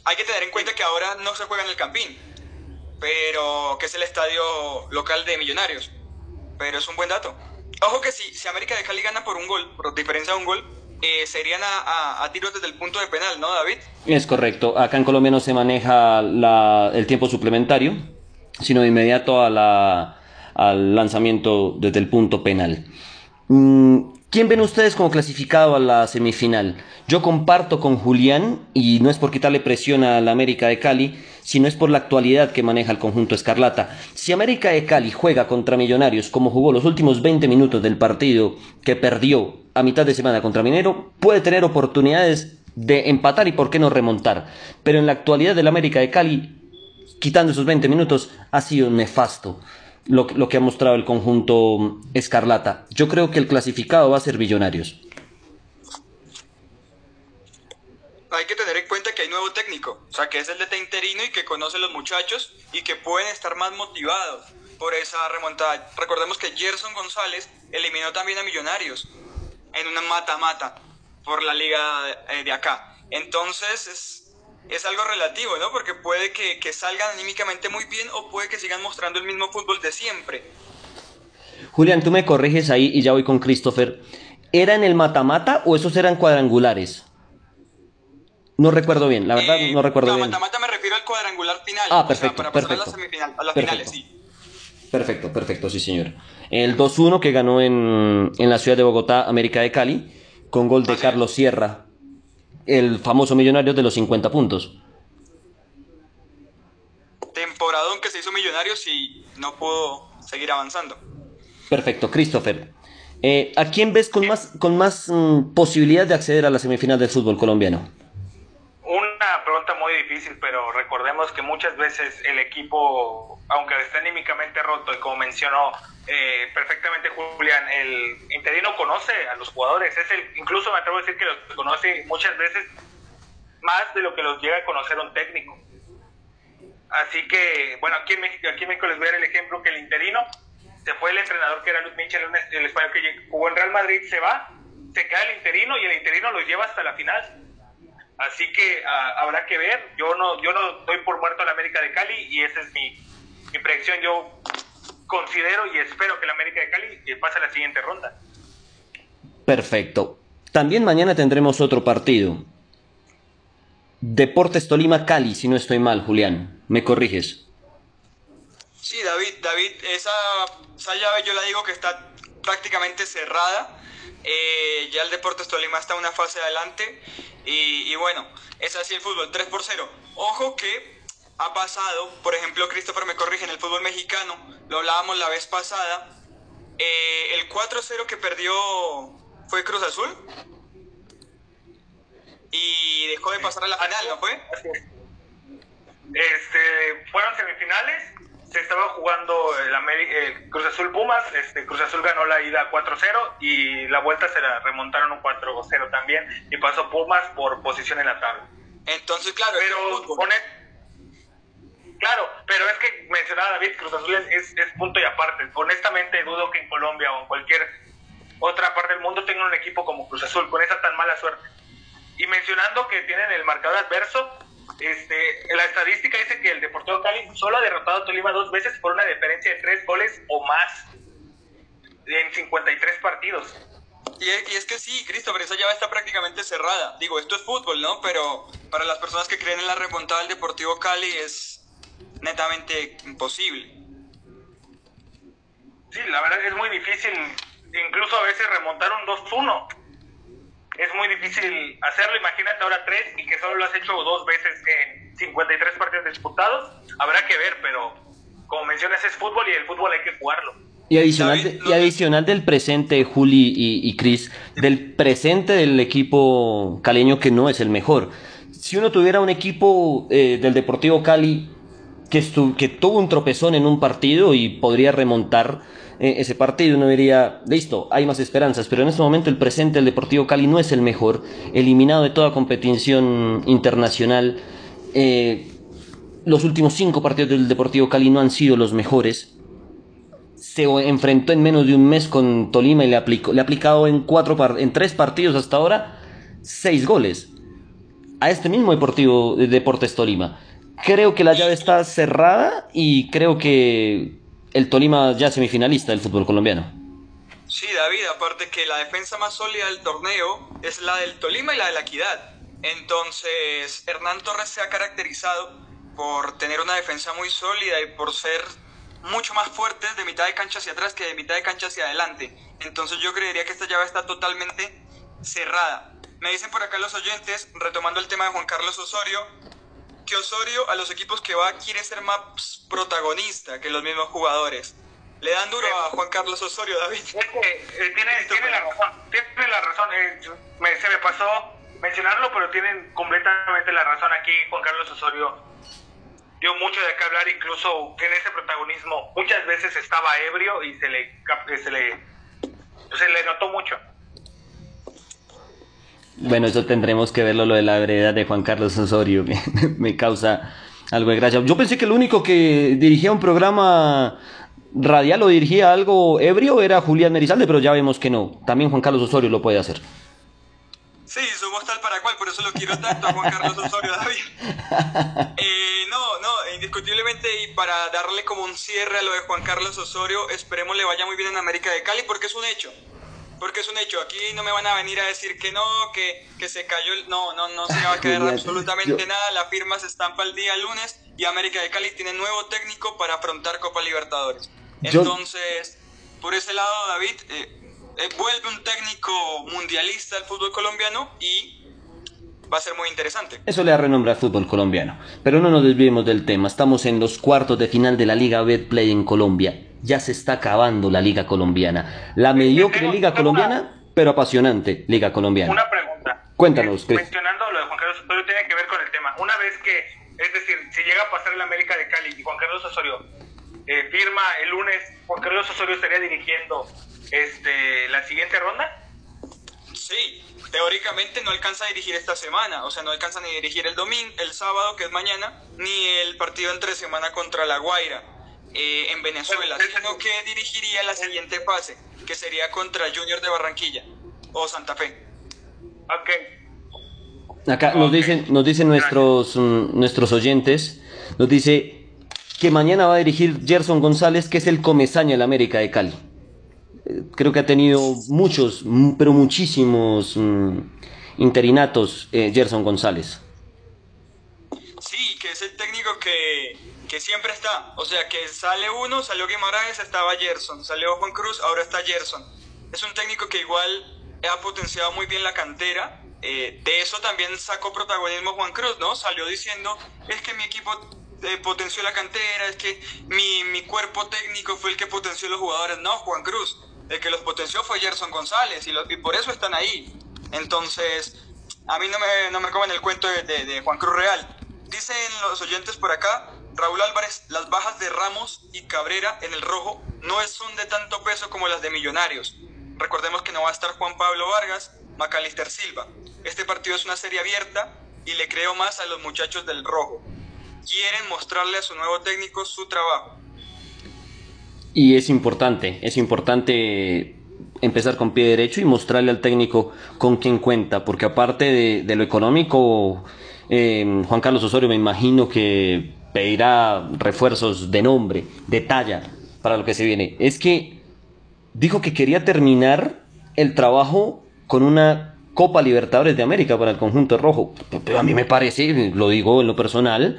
Hay que tener en cuenta que ahora no se juega en el Campín, pero que es el estadio local de Millonarios. Pero es un buen dato. Ojo que si, si América de Cali gana por un gol, por diferencia de un gol, eh, serían a, tiros desde el punto de penal, ¿no, David? Es correcto. Acá en Colombia no se maneja el tiempo suplementario, sino de inmediato a la, al lanzamiento desde el punto penal. Mm, ¿Quién ven ustedes como clasificado a la semifinal? Yo comparto con Julián, y no es por quitarle presión a la América de Cali, sino es por la actualidad que maneja el conjunto Escarlata. Si América de Cali juega contra Millonarios como jugó los últimos 20 minutos del partido que perdió a mitad de semana contra Minero, puede tener oportunidades de empatar y por qué no remontar. Pero en la actualidad del América de Cali, quitando esos 20 minutos, ha sido nefasto lo, lo que ha mostrado el conjunto Escarlata. Yo creo que el clasificado va a ser Millonarios. hay que tener en cuenta que hay nuevo técnico, o sea, que es el de interino y que conoce a los muchachos y que pueden estar más motivados por esa remontada. Recordemos que Gerson González eliminó también a Millonarios en una mata-mata por la liga eh, de acá. Entonces es, es algo relativo, ¿no? Porque puede que, que salgan anímicamente muy bien o puede que sigan mostrando el mismo fútbol de siempre. Julián, tú me corriges ahí y ya voy con Christopher. ¿Era en el mata-mata o esos eran cuadrangulares? No recuerdo bien, la verdad no recuerdo no, bien. mata-mata me refiero al cuadrangular final. Ah, perfecto, para perfecto. a, la semifinal, a las finales, sí. Perfecto, perfecto, sí, señor. El 2-1 que ganó en, en, la ciudad de Bogotá, América de Cali, con gol de ah, Carlos Sierra, el famoso millonario de los 50 puntos. Temporadón que se hizo millonario y no pudo seguir avanzando. Perfecto, Christopher. Eh, ¿A quién ves con más, con más mm, posibilidad de acceder a la semifinal del fútbol colombiano? Pregunta muy difícil, pero recordemos que muchas veces el equipo, aunque esté anímicamente roto, y como mencionó eh, perfectamente Julián, el interino conoce a los jugadores, es el, incluso me atrevo a decir que los conoce muchas veces más de lo que los llega a conocer un técnico. Así que, bueno, aquí en México, aquí en México les voy a dar el ejemplo que el interino se fue el entrenador que era Luis Michel, el español que jugó en Real Madrid, se va, se queda el interino y el interino lo lleva hasta la final Así que uh, habrá que ver. Yo no, yo no doy por muerto a la América de Cali y esa es mi, mi predicción. Yo considero y espero que la América de Cali eh, pase a la siguiente ronda. Perfecto. También mañana tendremos otro partido. Deportes Tolima Cali, si no estoy mal, Julián. ¿Me corriges? Sí, David, David, esa, esa llave yo la digo que está prácticamente cerrada. Eh, ya el Deportes Tolima está una fase adelante y, bueno, es así el fútbol, 3 por 0. Ojo que ha pasado, por ejemplo, Christopher me corrige en el fútbol mexicano, lo hablábamos la vez pasada, eh, el 4-0 que perdió fue Cruz Azul y dejó de pasar a la final, ¿no fue? Este, fueron semifinales, se estaba jugando el, Cruz Azul Pumas, este, Cruz Azul ganó la ida 4-0 y la vuelta se la remontaron un 4-0 también y pasó Pumas por posición en la tabla. Entonces, claro, pero Claro, pero es que mencionaba David, Cruz Azul es, es, punto y aparte. Honestamente dudo que en Colombia o en cualquier otra parte del mundo tengan un equipo como Cruz Azul con esa tan mala suerte. Y mencionando que tienen el marcador adverso, este, la estadística dice que el Deportivo Cali solo ha derrotado a Tolima dos veces por una diferencia de tres goles o más en 53 partidos. Y es, que sí, Christopher, esa llave está prácticamente cerrada. Digo, esto es fútbol, ¿no? Pero para las personas que creen en la remontada del Deportivo Cali es netamente imposible. Sí, la verdad es muy difícil, incluso a veces remontar un 2-1 es muy difícil hacerlo. Imagínate ahora tres y que solo lo has hecho dos veces en 53 partidos disputados. Habrá que ver, pero como mencionas, es fútbol y el fútbol hay que jugarlo. Y adicional, y adicional del presente, Juli y, y Chris, del presente del equipo caleño que no es el mejor. Si uno tuviera un equipo eh, del Deportivo Cali que, que tuvo un tropezón en un partido y podría remontar, eh, ese partido, uno diría, listo, hay más esperanzas, pero en este momento el presente del Deportivo Cali no es el mejor, eliminado de toda competición internacional. Eh, los últimos cinco partidos del Deportivo Cali no han sido los mejores. Se enfrentó en menos de un mes con Tolima y le, aplicó, le ha aplicado en, cuatro en tres partidos hasta ahora seis goles a este mismo Deportivo de Deportes Tolima. Creo que la llave está cerrada y creo que el Tolima ya semifinalista del fútbol colombiano. Sí, David, aparte que la defensa más sólida del torneo es la del Tolima y la de la Equidad. Entonces, Hernán Torres se ha caracterizado por tener una defensa muy sólida y por ser mucho más fuertes de mitad de cancha hacia atrás que de mitad de cancha hacia adelante. Entonces yo creería que esta llave está totalmente cerrada. Me dicen por acá los oyentes, retomando el tema de Juan Carlos Osorio, que Osorio a los equipos que va quiere ser más protagonista que los mismos jugadores. Le dan duro a Juan Carlos Osorio, David. Eh, tiene, tiene, la razón, tiene la razón. Eh, se me pasó mencionarlo, pero tienen completamente la razón aquí. Juan Carlos Osorio dio mucho de qué hablar, incluso en ese protagonismo. Muchas veces estaba ebrio y se le, se le, se le notó mucho. Bueno, eso tendremos que verlo, lo de la veredad de Juan Carlos Osorio, que me causa algo de gracia. Yo pensé que el único que dirigía un programa radial o dirigía algo ebrio era Julián Merizalde, pero ya vemos que no. También Juan Carlos Osorio lo puede hacer. Sí, somos tal para cual, por eso lo quiero tanto a Juan Carlos Osorio, David. Eh, no, no, indiscutiblemente, y para darle como un cierre a lo de Juan Carlos Osorio, esperemos le vaya muy bien en América de Cali, porque es un hecho porque es un hecho. Aquí no me van a venir a decir que no, que, que se cayó el... No, no, no se va a caer absolutamente nada. La firma se estampa el día lunes y América de Cali tiene nuevo técnico para afrontar Copa Libertadores. Entonces, por ese lado, David, eh, eh, vuelve un técnico mundialista al fútbol colombiano y va a ser muy interesante. Eso le da renombre al fútbol colombiano. Pero no nos desviemos del tema. Estamos en los cuartos de final de la Liga Betplay en Colombia ya se está acabando la liga colombiana. La mediocre liga colombiana, pero apasionante liga colombiana. Una pregunta. Cuéntanos, Chris. Mencionando lo de Juan Carlos Osorio, tiene que ver con el tema. Una vez que, es decir, si llega a pasar el América de Cali y Juan Carlos Osorio eh, firma el lunes, Juan Carlos Osorio estaría dirigiendo este, la siguiente ronda. Sí, teóricamente no alcanza a dirigir esta semana, o sea, no alcanza ni a dirigir el domingo, el sábado, que es mañana, ni el partido entre semana contra La Guaira eh, en Venezuela, sino que dirigiría la siguiente fase, que sería contra Junior de Barranquilla o Santa Fe. Ok. Acá nos dicen, nos dicen nuestros, mm, nuestros oyentes, nos dice que mañana va a dirigir Gerson González, que es el comesaña del América de Cali. Eh, creo que ha tenido muchos, pero muchísimos mm, interinatos eh, Gerson González. Sí, que es el técnico que que siempre está. O sea, que sale uno, salió Guimaraes, estaba Gerson, salió Juan Cruz, ahora está Gerson. Es un técnico que igual ha potenciado muy bien la cantera. Eh, de eso también sacó protagonismo Juan Cruz, ¿no? Salió diciendo, es que mi equipo eh, potenció la cantera, es que mi, mi cuerpo técnico fue el que potenció los jugadores. No, Juan Cruz, el que los potenció fue Gerson González y, por eso están ahí. Entonces, a mí no me, no me comen el cuento de, de Juan Cruz Real. Dicen los oyentes por acá Raúl Álvarez, las bajas de Ramos y Cabrera en el rojo no son de tanto peso como las de Millonarios. Recordemos que no va a estar Juan Pablo Vargas, Macalister Silva. Este partido es una serie abierta y le creo más a los muchachos del rojo. Quieren mostrarle a su nuevo técnico su trabajo. Y es importante, es importante empezar con pie derecho y mostrarle al técnico con quién cuenta, porque aparte de, lo económico, eh, Juan Carlos Osorio me imagino que pedirá refuerzos de nombre, de talla para lo que se viene. Es que dijo que quería terminar el trabajo con una Copa Libertadores de América para el conjunto rojo. Pero a mí me parece, lo digo en lo personal,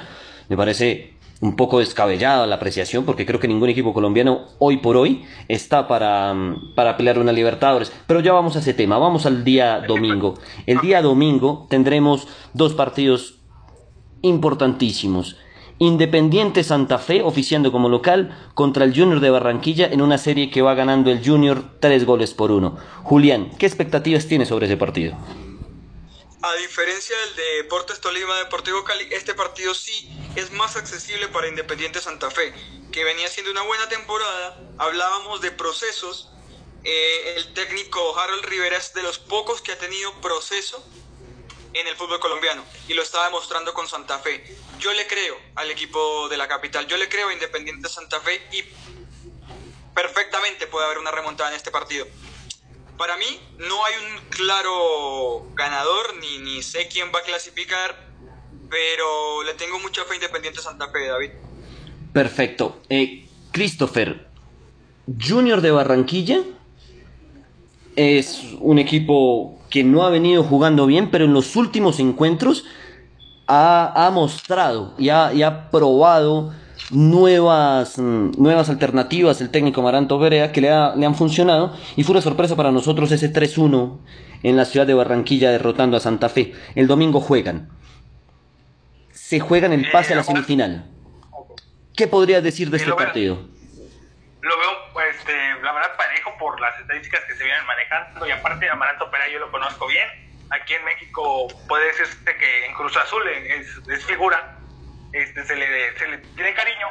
me parece un poco descabellada la apreciación porque creo que ningún equipo colombiano hoy por hoy está para, para pelear una Libertadores. Pero ya vamos a ese tema, vamos al día domingo. El día domingo tendremos dos partidos importantísimos. Independiente Santa Fe oficiando como local contra el Junior de Barranquilla en una serie que va ganando el Junior tres goles por uno. Julián, ¿qué expectativas tiene sobre ese partido? A diferencia del de Deportes Tolima Deportivo Cali, este partido sí es más accesible para Independiente Santa Fe, que venía siendo una buena temporada. Hablábamos de procesos. Eh, el técnico Harold Rivera es de los pocos que ha tenido proceso en el fútbol colombiano y lo está demostrando con Santa Fe. Yo le creo al equipo de la capital, yo le creo a Independiente Santa Fe y perfectamente puede haber una remontada en este partido. Para mí no hay un claro ganador ni, ni sé quién va a clasificar, pero le tengo mucha fe a Independiente Santa Fe, David. Perfecto. Eh, Christopher, Junior de Barranquilla es un equipo que no ha venido jugando bien, pero en los últimos encuentros ha, mostrado y ha, probado nuevas, mm, nuevas alternativas el técnico Maranto Berea que le, le han funcionado y fue una sorpresa para nosotros ese 3-1 en la ciudad de Barranquilla derrotando a Santa Fe. El domingo juegan. Se juegan el pase a la semifinal. ¿Qué podrías decir de este partido? Lo veo, este, por las estadísticas que se vienen manejando y aparte Amaranto Pera yo lo conozco bien. Aquí en México puede decirse que en Cruz Azul es, figura, este, se, le, se le tiene cariño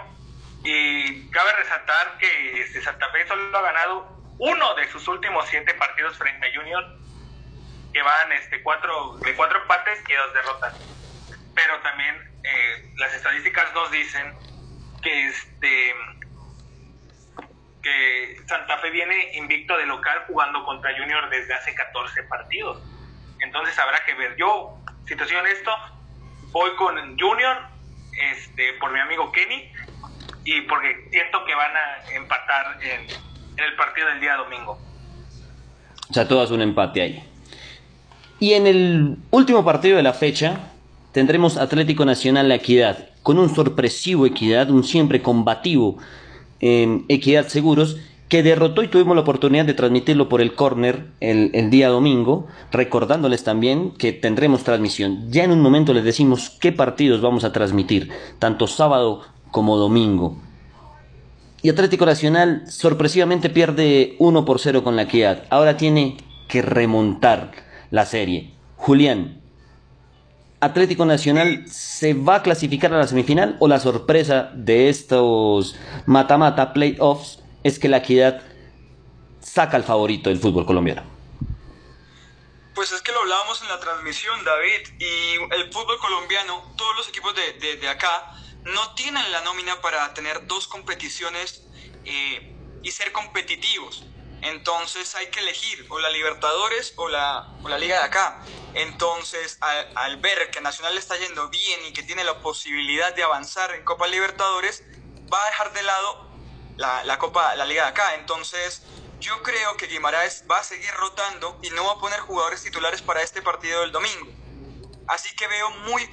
y cabe resaltar que este, Santa Fe solo ha ganado uno de sus últimos siete partidos frente a Junior, que van este, cuatro, de cuatro empates y dos derrotas. Pero también eh, las estadísticas nos dicen que este Santa Fe viene invicto de local jugando contra Junior desde hace 14 partidos. Entonces habrá que ver. Yo, situación esto, voy con Junior este, por mi amigo Kenny y porque siento que van a empatar en, en el partido del día domingo. O sea, todo es un empate ahí. Y en el último partido de la fecha tendremos Atlético Nacional La Equidad, con un sorpresivo Equidad, un siempre combativo Equidad Seguros, que derrotó y tuvimos la oportunidad de transmitirlo por el corner el, día domingo, recordándoles también que tendremos transmisión. Ya en un momento les decimos qué partidos vamos a transmitir, tanto sábado como domingo. Y Atlético Nacional sorpresivamente pierde 1 por 0 con la Equidad. Ahora tiene que remontar la serie. Julián, Atlético Nacional se va a clasificar a la semifinal o la sorpresa de estos mata-mata playoffs es que la equidad saca al favorito del fútbol colombiano? Pues es que lo hablábamos en la transmisión, David, y el fútbol colombiano, todos los equipos de, de, acá, no tienen la nómina para tener dos competiciones eh, y ser competitivos. Entonces hay que elegir o la Libertadores o la, o la Liga de acá. Entonces, al, ver que Nacional está yendo bien y que tiene la posibilidad de avanzar en Copa Libertadores, va a dejar de lado la, la Copa, la Liga de acá. Entonces, yo creo que Guimaraes va a seguir rotando y no va a poner jugadores titulares para este partido del domingo. Así que veo muy,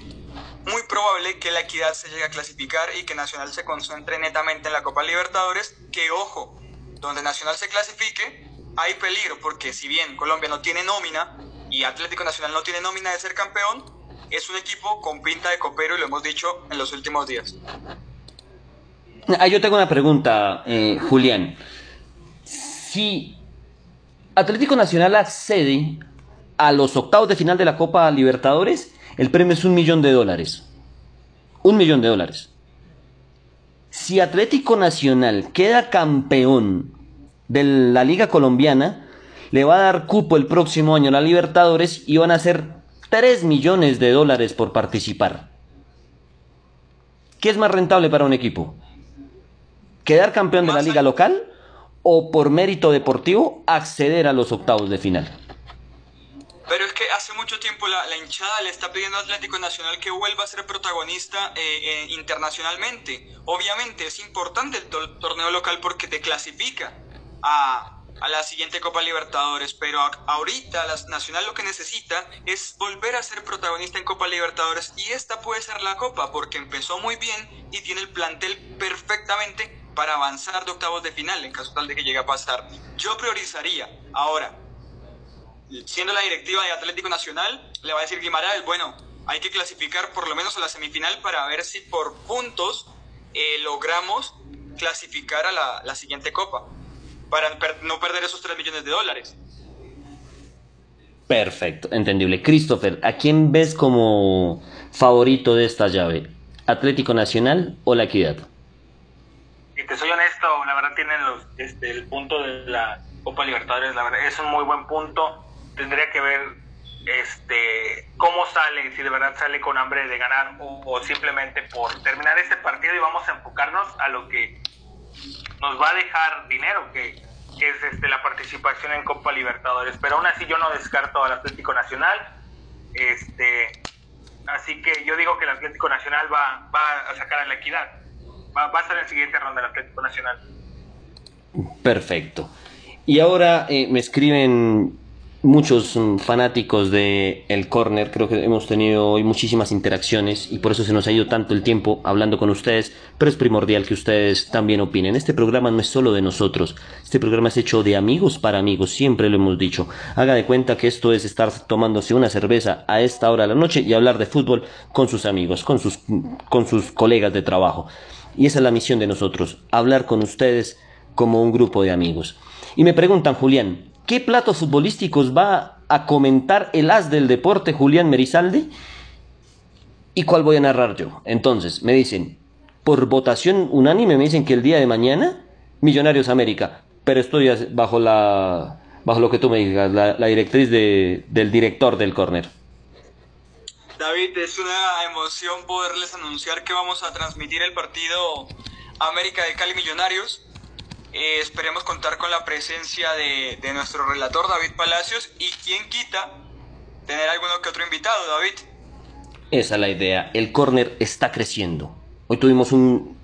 muy probable que la Equidad se llegue a clasificar y que Nacional se concentre netamente en la Copa Libertadores. Que ojo, donde Nacional se clasifique, hay peligro, porque si bien Colombia no tiene nómina y Atlético Nacional no tiene nómina de ser campeón, es un equipo con pinta de copero y lo hemos dicho en los últimos días. Ah, yo tengo una pregunta, eh, Julián. Si Atlético Nacional accede a los octavos de final de la Copa Libertadores, el premio es un millón de dólares. Un millón de dólares. Si Atlético Nacional queda campeón de la Liga Colombiana, le va a dar cupo el próximo año a la Libertadores y van a ser 3 millones de dólares por participar. ¿Qué es más rentable para un equipo? ¿Quedar campeón de la liga local o por mérito deportivo acceder a los octavos de final? Pero es que hace mucho tiempo la, hinchada le está pidiendo a Atlético Nacional que vuelva a ser protagonista eh, eh, internacionalmente. Obviamente es importante el torneo local porque te clasifica a, a la siguiente Copa Libertadores, pero ahorita la Nacional lo que necesita es volver a ser protagonista en Copa Libertadores y esta puede ser la Copa porque empezó muy bien y tiene el plantel perfectamente para avanzar de octavos de final en caso tal de que llegue a pasar. Yo priorizaría ahora, siendo la directiva de Atlético Nacional, le va a decir Guimaraes, bueno, hay que clasificar por lo menos a la semifinal para ver si por puntos eh, logramos clasificar a la, la siguiente Copa para no perder esos 3 millones de dólares. Perfecto, entendible. Christopher, ¿a quién ves como favorito de esta llave? ¿Atlético Nacional o La Equidad? Y te soy honesto, la verdad tienen los, este, el punto de la Copa Libertadores, la verdad es un muy buen punto. Tendría que ver este cómo sale, si de verdad sale con hambre de ganar o, simplemente por terminar este partido y vamos a enfocarnos a lo que nos va a dejar dinero, que, es este, la participación en Copa Libertadores. Pero aún así yo no descarto al Atlético Nacional. Este, así que yo digo que el Atlético Nacional va, va a sacar a la equidad. Va, va a estar en siguiente ronda el Atlético Nacional. Perfecto. Y ahora eh, me escriben muchos mm, fanáticos de El Corner, creo que hemos tenido hoy muchísimas interacciones y por eso se nos ha ido tanto el tiempo hablando con ustedes, pero es primordial que ustedes también opinen. Este programa no es solo de nosotros, este programa es hecho de amigos para amigos, siempre lo hemos dicho. Haga de cuenta que esto es estar tomándose una cerveza a esta hora de la noche y hablar de fútbol con sus amigos, con sus, con sus colegas de trabajo. Y esa es la misión de nosotros, hablar con ustedes como un grupo de amigos. Y me preguntan, Julián, ¿Qué platos futbolísticos va a comentar el as del deporte Julián Merizalde? ¿Y cuál voy a narrar yo? Entonces, me dicen, por votación unánime, me dicen que el día de mañana, Millonarios América. Pero estoy bajo la bajo lo que tú me digas, la, directriz del director del corner. David, es una emoción poderles anunciar que vamos a transmitir el partido América de Cali Millonarios eh, esperemos contar con la presencia de, nuestro relator David Palacios y quien quita tener alguno que otro invitado, David. Esa es la idea. El corner está creciendo. Hoy tuvimos un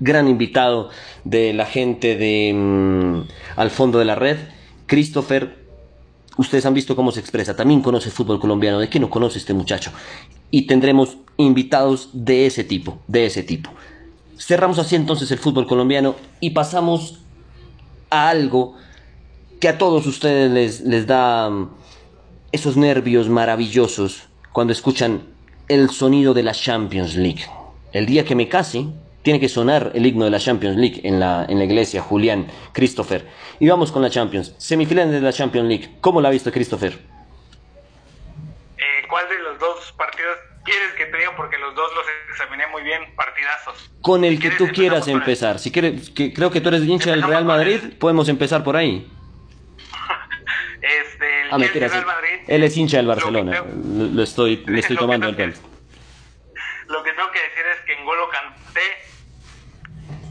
gran invitado de la gente de mm, Al fondo de la red, Christopher. Ustedes han visto cómo se expresa. También conoce fútbol colombiano. ¿De qué no conoce este muchacho? Y tendremos invitados de ese tipo, de ese tipo. Cerramos así entonces el fútbol colombiano y pasamos a algo que a todos ustedes les, les da mm, esos nervios maravillosos cuando escuchan el sonido de la Champions League. El día que me case, tiene que sonar el himno de la Champions League en la, en la iglesia, Julián, Christopher. Y vamos con la Champions. Semifinales de la Champions League. ¿Cómo la ha visto Christopher? Eh, ¿Cuál de los dos partidos quieres que te diga? Porque los dos los examiné muy bien, partidazos. Con el que tú quieras empezar. Si quieres, que, creo que tú eres hincha del Real Madrid, podemos empezar por ahí. este, el ah, Real Madrid, él es hincha del Barcelona. Lo, estoy, le estoy tomando el pelo. Lo que tengo que decir es que en Golo Canté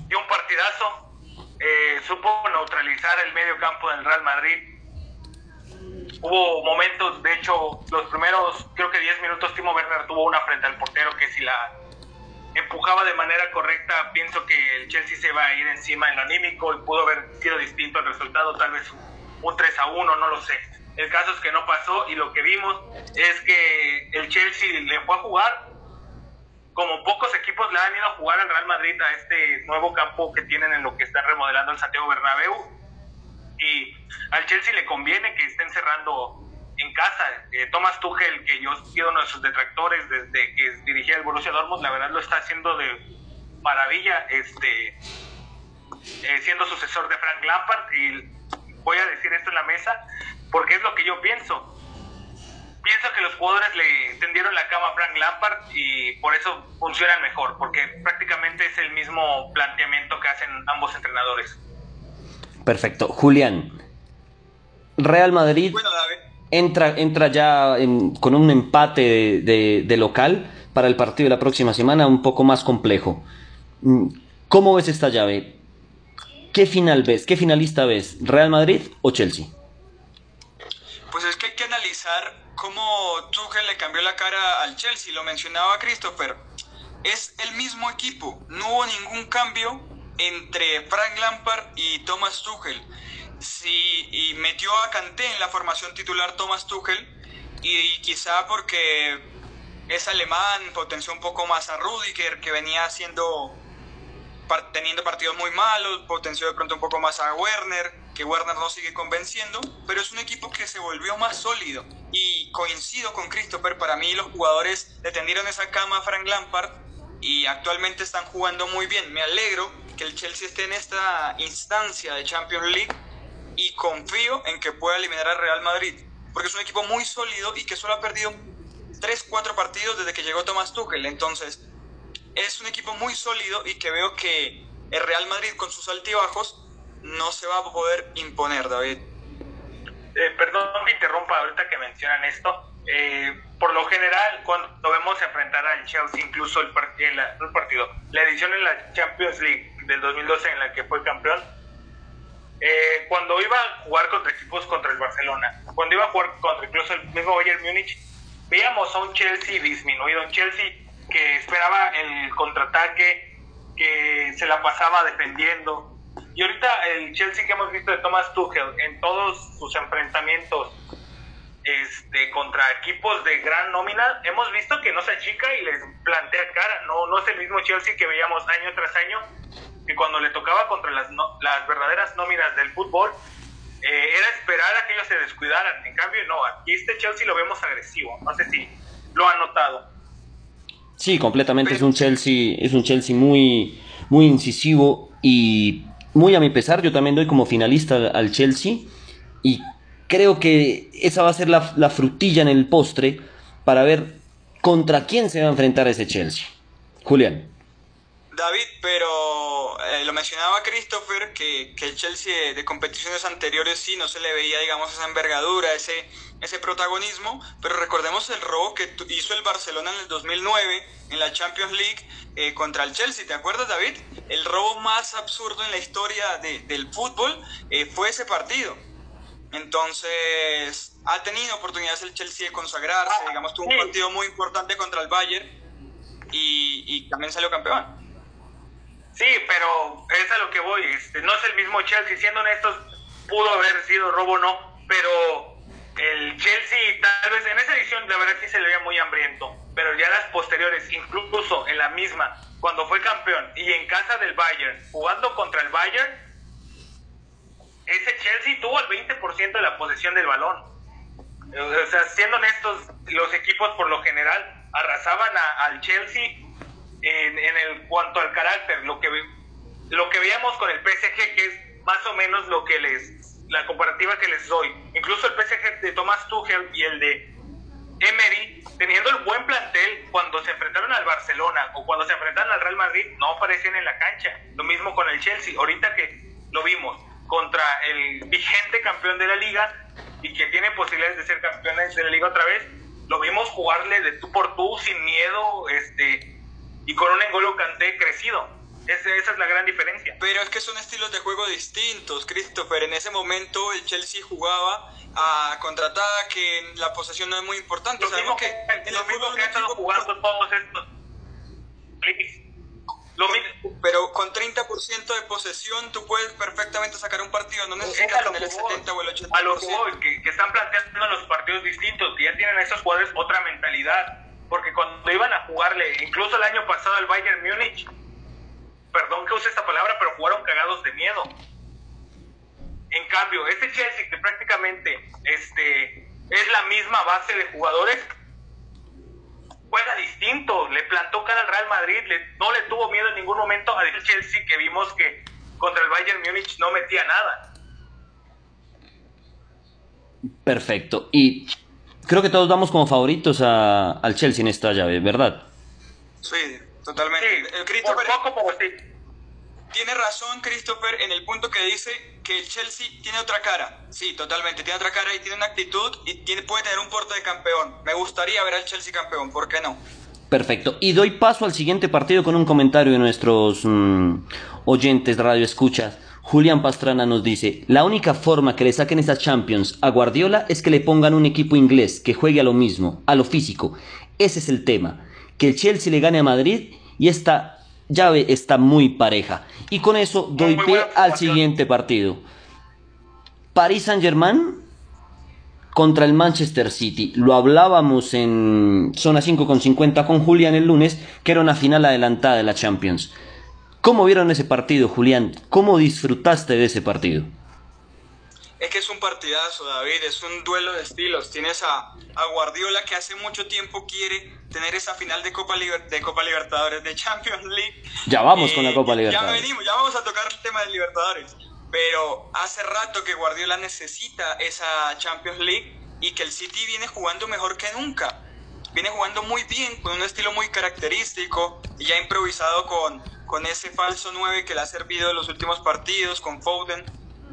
dio un partidazo, eh, supo neutralizar el medio campo del Real Madrid Hubo momentos, de hecho, los primeros, creo que 10 minutos, Timo Werner tuvo una frente al portero que si la empujaba de manera correcta, pienso que el Chelsea se va a ir encima en lo anímico y pudo haber sido distinto el resultado, tal vez un 3 a 1, no lo sé. El caso es que no pasó y lo que vimos es que el Chelsea le fue a jugar como pocos equipos le han ido a jugar al Real Madrid a este nuevo campo que tienen en lo que están remodelando el Santiago Bernabéu y al Chelsea le conviene que estén cerrando en casa. Eh, Thomas Tuchel, que yo he sido uno de sus detractores desde que dirigía el Borussia Dortmund, la verdad lo está haciendo de maravilla, este, eh, siendo sucesor de Frank Lampard. Y voy a decir esto en la mesa porque es lo que yo pienso. pienso que los jugadores le tendieron la cama a Frank Lampard y por eso funcionan mejor, porque prácticamente es el mismo planteamiento que hacen ambos entrenadores. Perfecto. Julián, Real Madrid entra, entra ya con un empate de, local para el partido de la próxima semana un poco más complejo. Mm, ¿Cómo ves esta llave? ¿Qué final ves? ¿Qué finalista ves? ¿Real Madrid o Chelsea? Pues es que hay que analizar cómo Tuchel le cambió la cara al Chelsea. Lo mencionaba Christopher. Es el mismo equipo. No hubo ningún cambio entre Frank Lampard y Thomas Tuchel. Sí, y metió a Kanté en la formación titular Thomas Tuchel y quizá porque es alemán, potenció un poco más a Rudiger que venía haciendo teniendo partidos muy malos, potenció de pronto un poco más a Werner, que Werner no sigue convenciendo, pero es un equipo que se volvió más sólido. Y coincido con Christopher, para mí los jugadores le tendieron esa cama a Frank Lampard y actualmente están jugando muy bien. Me alegro que el Chelsea esté en esta instancia de Champions League y confío en que pueda eliminar al Real Madrid, porque es un equipo muy sólido y que solo ha perdido 3-4 partidos desde que llegó Thomas Tuchel. Entonces, es un equipo muy sólido y que veo que el Real Madrid con sus altibajos no se va a poder imponer, David. Eh, perdón que interrumpa ahorita que mencionan esto. Eh, por lo general, cuando vemos enfrentar al Chelsea, incluso el, el, partido, la edición en la Champions League del 2012 en la que fue campeón, eh, cuando iba a jugar contra equipos contra el Barcelona, cuando iba a jugar contra incluso el mismo Bayern Múnich, veíamos a un Chelsea disminuido, un Chelsea que esperaba el contraataque, que se la pasaba defendiendo. Y ahorita el Chelsea que hemos visto de Thomas Tuchel en todos sus enfrentamientos este, contra equipos de gran nómina, hemos visto que no se achica y les plantea cara. No, no es el mismo Chelsea que veíamos año tras año, que cuando le tocaba contra las, las verdaderas nóminas del fútbol, eh, era esperar a que ellos se descuidaran. En cambio, no, aquí este Chelsea lo vemos agresivo. No sé si lo han notado. Sí, completamente. Es un Chelsea, es un Chelsea muy, muy incisivo y muy a mi pesar. Yo también doy como finalista al Chelsea y creo que esa va a ser la, la frutilla en el postre para ver contra quién se va a enfrentar ese Chelsea. Julián. David, pero eh, lo mencionaba Christopher, que, que, el Chelsea de, competiciones anteriores sí no se le veía, digamos, esa envergadura, ese, ese protagonismo, pero recordemos el robo que hizo el Barcelona en el 2009 en la Champions League eh, contra el Chelsea, ¿te acuerdas David? El robo más absurdo en la historia de, del fútbol eh, fue ese partido. Entonces, ha tenido oportunidades el Chelsea de consagrarse, digamos, tuvo un partido muy importante contra el Bayern y, y también salió campeón. Sí, pero es a lo que voy. Este, no es el mismo Chelsea. Siendo honestos, pudo haber sido robo no, pero el Chelsea, tal vez en esa edición, la verdad sí se le veía muy hambriento. Pero ya las posteriores, incluso en la misma, cuando fue campeón y en casa del Bayern, jugando contra el Bayern, ese Chelsea tuvo el 20% de la posesión del balón. O sea, siendo honestos, los equipos por lo general arrasaban al Chelsea en, el cuanto al carácter, lo que, lo que veíamos con el PSG, que es más o menos lo que les, la comparativa que les doy. Incluso el PSG de Thomas Tuchel y el de Emery, teniendo el buen plantel, cuando se enfrentaron al Barcelona o cuando se enfrentaron al Real Madrid, no aparecían en la cancha. Lo mismo con el Chelsea. Ahorita que lo vimos contra el vigente campeón de la liga y que tiene posibilidades de ser campeones de la liga otra vez, lo vimos jugarle de tú por tú, sin miedo, este, y con un Engolo Kanté crecido. esa es la gran diferencia. Pero es que son estilos de juego distintos, Christopher. En ese momento el Chelsea jugaba a que la posesión no es muy importante. Lo mismo que, lo mismo que han estado jugando todos estos. Lo mismo. Pero con 30% de posesión tú puedes perfectamente sacar un partido, no necesitas tener el 70 o el 80%. A lo que, que, que están planteando los partidos distintos, que ya tienen esos jugadores otra mentalidad porque cuando iban a jugarle, incluso el año pasado al Bayern Múnich, perdón que use esta palabra, pero jugaron cagados de miedo. En cambio, este Chelsea que prácticamente este, es la misma base de jugadores, juega distinto, le plantó cara al Real Madrid, no le tuvo miedo en ningún momento a Chelsea que vimos que contra el Bayern Múnich no metía nada. Perfecto. Y creo que todos damos como favoritos a, al Chelsea en esta llave, ¿verdad? Sí, totalmente. Sí, El por Christopher poco, pero sí. tiene razón, Christopher, en el punto que dice que el Chelsea tiene otra cara. Sí, totalmente, tiene otra cara y tiene una actitud y tiene, puede tener un porte de campeón. Me gustaría ver al Chelsea campeón, ¿por qué no? Perfecto. Y doy paso al siguiente partido con un comentario de nuestros mm, oyentes radio escuchas. Julián Pastrana nos dice, la única forma que le saquen esa Champions a Guardiola es que le pongan un equipo inglés que juegue a lo mismo, a lo físico. Ese es el tema. Que el Chelsea le gane a Madrid y esta llave está muy pareja. Y con eso doy Muy pie al siguiente partido. Paris Saint Germain contra el Manchester City. Lo hablábamos en zona 5 con 50 con Julián el lunes, que era una final adelantada de la Champions. ¿Cómo vieron ese partido, Julián? ¿Cómo disfrutaste de ese partido? Es que es un partidazo, David, es un duelo de estilos. Tienes a, a Guardiola que hace mucho tiempo quiere tener esa final de Copa, Liber- de Copa Libertadores, de Champions League. Ya vamos con la Copa ya- Libertadores. Ya venimos, ya vamos a tocar el tema de Libertadores. Pero hace rato que Guardiola necesita esa Champions League y que el City viene jugando mejor que nunca. Viene jugando muy bien, con un estilo muy característico y ya improvisado con, con ese falso 9 que le ha servido en los últimos partidos, con Foden.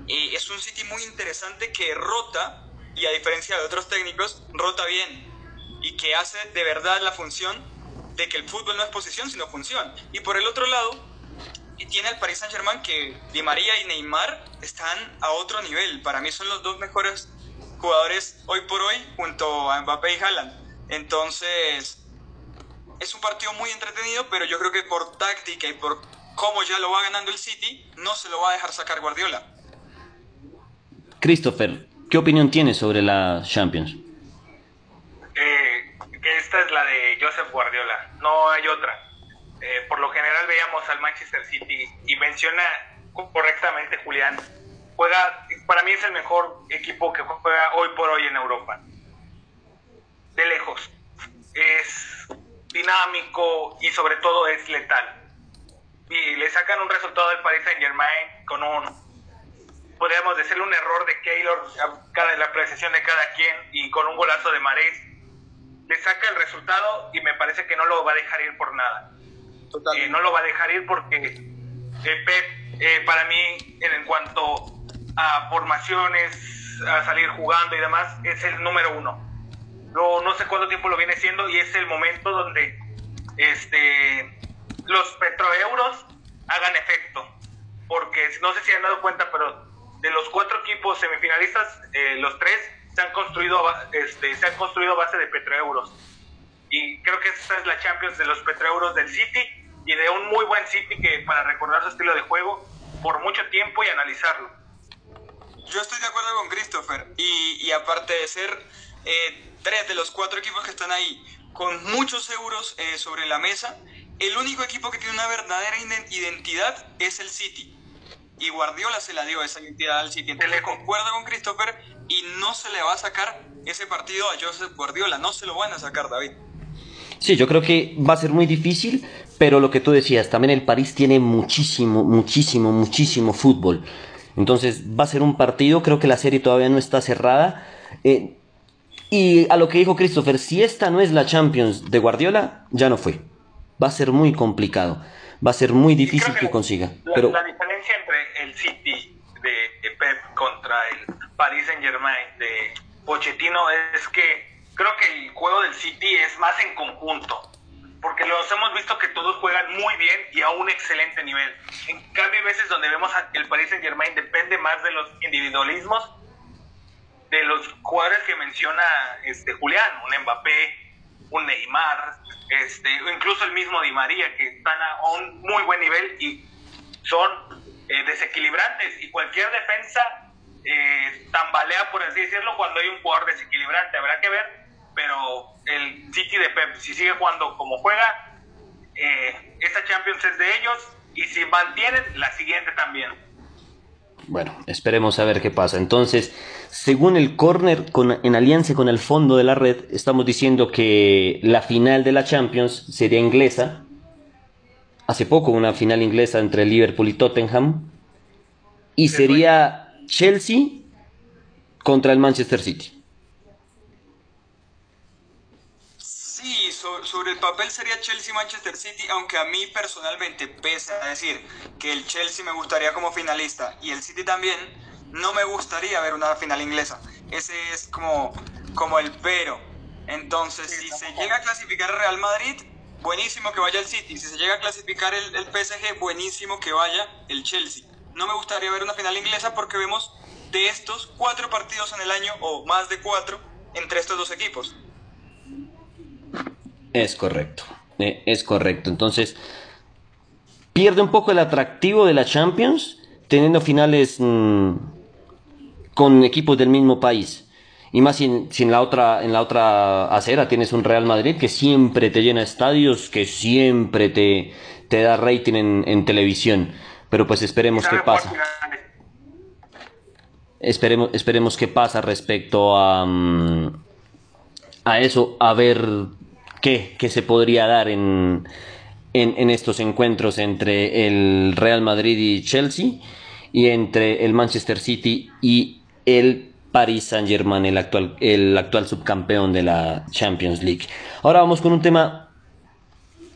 Y es un City muy interesante que rota, y a diferencia de otros técnicos, rota bien. Y que hace de verdad la función de que el fútbol no es posición, sino función. Y por el otro lado, tiene al Paris Saint Germain que Di María y Neymar están a otro nivel. Para mí son los dos mejores jugadores hoy por hoy junto a Mbappé y Haaland. Entonces, es un partido muy entretenido, pero yo creo que por táctica y por cómo ya lo va ganando el City, no se lo va a dejar sacar Guardiola. Christopher, ¿qué opinión tienes sobre la Champions? eh, esta es la de Joseph Guardiola, no hay otra. Eh, por lo general veíamos al Manchester City y menciona correctamente Julián, juega, para mí es el mejor equipo que juega hoy por hoy en Europa. De lejos. Es dinámico y sobre todo es letal. Y le sacan un resultado del Paris Saint Germain con un, podríamos decirle un error de Keylor, cada, la apreciación de cada quien y con un golazo de Marés le saca el resultado y me parece que no lo va a dejar ir por nada. Eh, no lo va a dejar ir porque eh, Pep, eh, para mí, en cuanto a formaciones, a salir jugando y demás, es el número uno. No, no sé cuánto tiempo lo viene siendo y es el momento donde este, los petroeuros hagan efecto. Porque no sé si han dado cuenta, pero de los cuatro equipos semifinalistas, eh, los tres se han construido este, se han construido a base de petroeuros. Y creo que esta es la Champions de los petroeuros del City y de un muy buen City que para recordar su estilo de juego por mucho tiempo y analizarlo. Yo estoy de acuerdo con Christopher. Y, y aparte de ser eh, tres de los cuatro equipos que están ahí con muchos euros eh, sobre la mesa, el único equipo que tiene una verdadera iden- identidad es el City. Y Guardiola se la dio esa identidad al City. Entonces concuerdo con Christopher y no se le va a sacar ese partido a Joseph Guardiola. No se lo van a sacar, David. Sí, yo creo que va a ser muy difícil, pero lo que tú decías, también el París tiene muchísimo, muchísimo, muchísimo fútbol. Entonces va a ser un partido, creo que la serie todavía no está cerrada. Eh, y a lo que dijo Christopher, si esta no es la Champions de Guardiola, ya no fue. Va a ser muy complicado, va a ser muy difícil Creo que consiga. La, Pero la diferencia entre el City de, Pep contra el Paris Saint Germain de Pochettino es que creo que el juego del City es más en conjunto. Porque los hemos visto que todos juegan muy bien y a un excelente nivel. En cambio, hay veces donde vemos que el Paris Saint Germain depende más de los individualismos de los jugadores que menciona este Julián, un Mbappé, un Neymar, este, incluso el mismo Di María, que están a un muy buen nivel y son eh, desequilibrantes. Y cualquier defensa eh, tambalea, por así decirlo, cuando hay un jugador desequilibrante. Habrá que ver, pero el City de Pep, si sigue jugando como juega, eh, esta Champions es de ellos. Y si mantienen, la siguiente también. Bueno, esperemos a ver qué pasa. Entonces, según el corner, con, en alianza con el fondo de la red, estamos diciendo que la final de la Champions sería inglesa. Hace poco una final inglesa entre Liverpool y Tottenham. Y sería Chelsea contra el Manchester City. sobre el papel sería Chelsea-Manchester City, aunque a mí personalmente, pese a decir que el Chelsea me gustaría como finalista y el City también, no me gustaría ver una final inglesa. Ese es como, como el pero. Entonces, si se llega a clasificar el Real Madrid, buenísimo que vaya el City. Si se llega a clasificar el, el PSG, buenísimo que vaya el Chelsea. No me gustaría ver una final inglesa porque vemos de estos cuatro partidos en el año, o más de cuatro, entre estos dos equipos. Es correcto, eh, es correcto. Entonces, pierde un poco el atractivo de la Champions teniendo finales mm, con equipos del mismo país. Y más si, la otra, en la otra acera tienes un Real Madrid que siempre te llena estadios, que siempre te, te da rating en, en televisión. Pero pues esperemos qué pasa. Esperemos, esperemos qué pasa respecto a, mm, a eso, a ver qué, qué se podría dar en, en, en, estos encuentros entre el Real Madrid y Chelsea y entre el Manchester City y el Paris Saint Germain, el actual, el actual subcampeón de la Champions League. Ahora vamos con un tema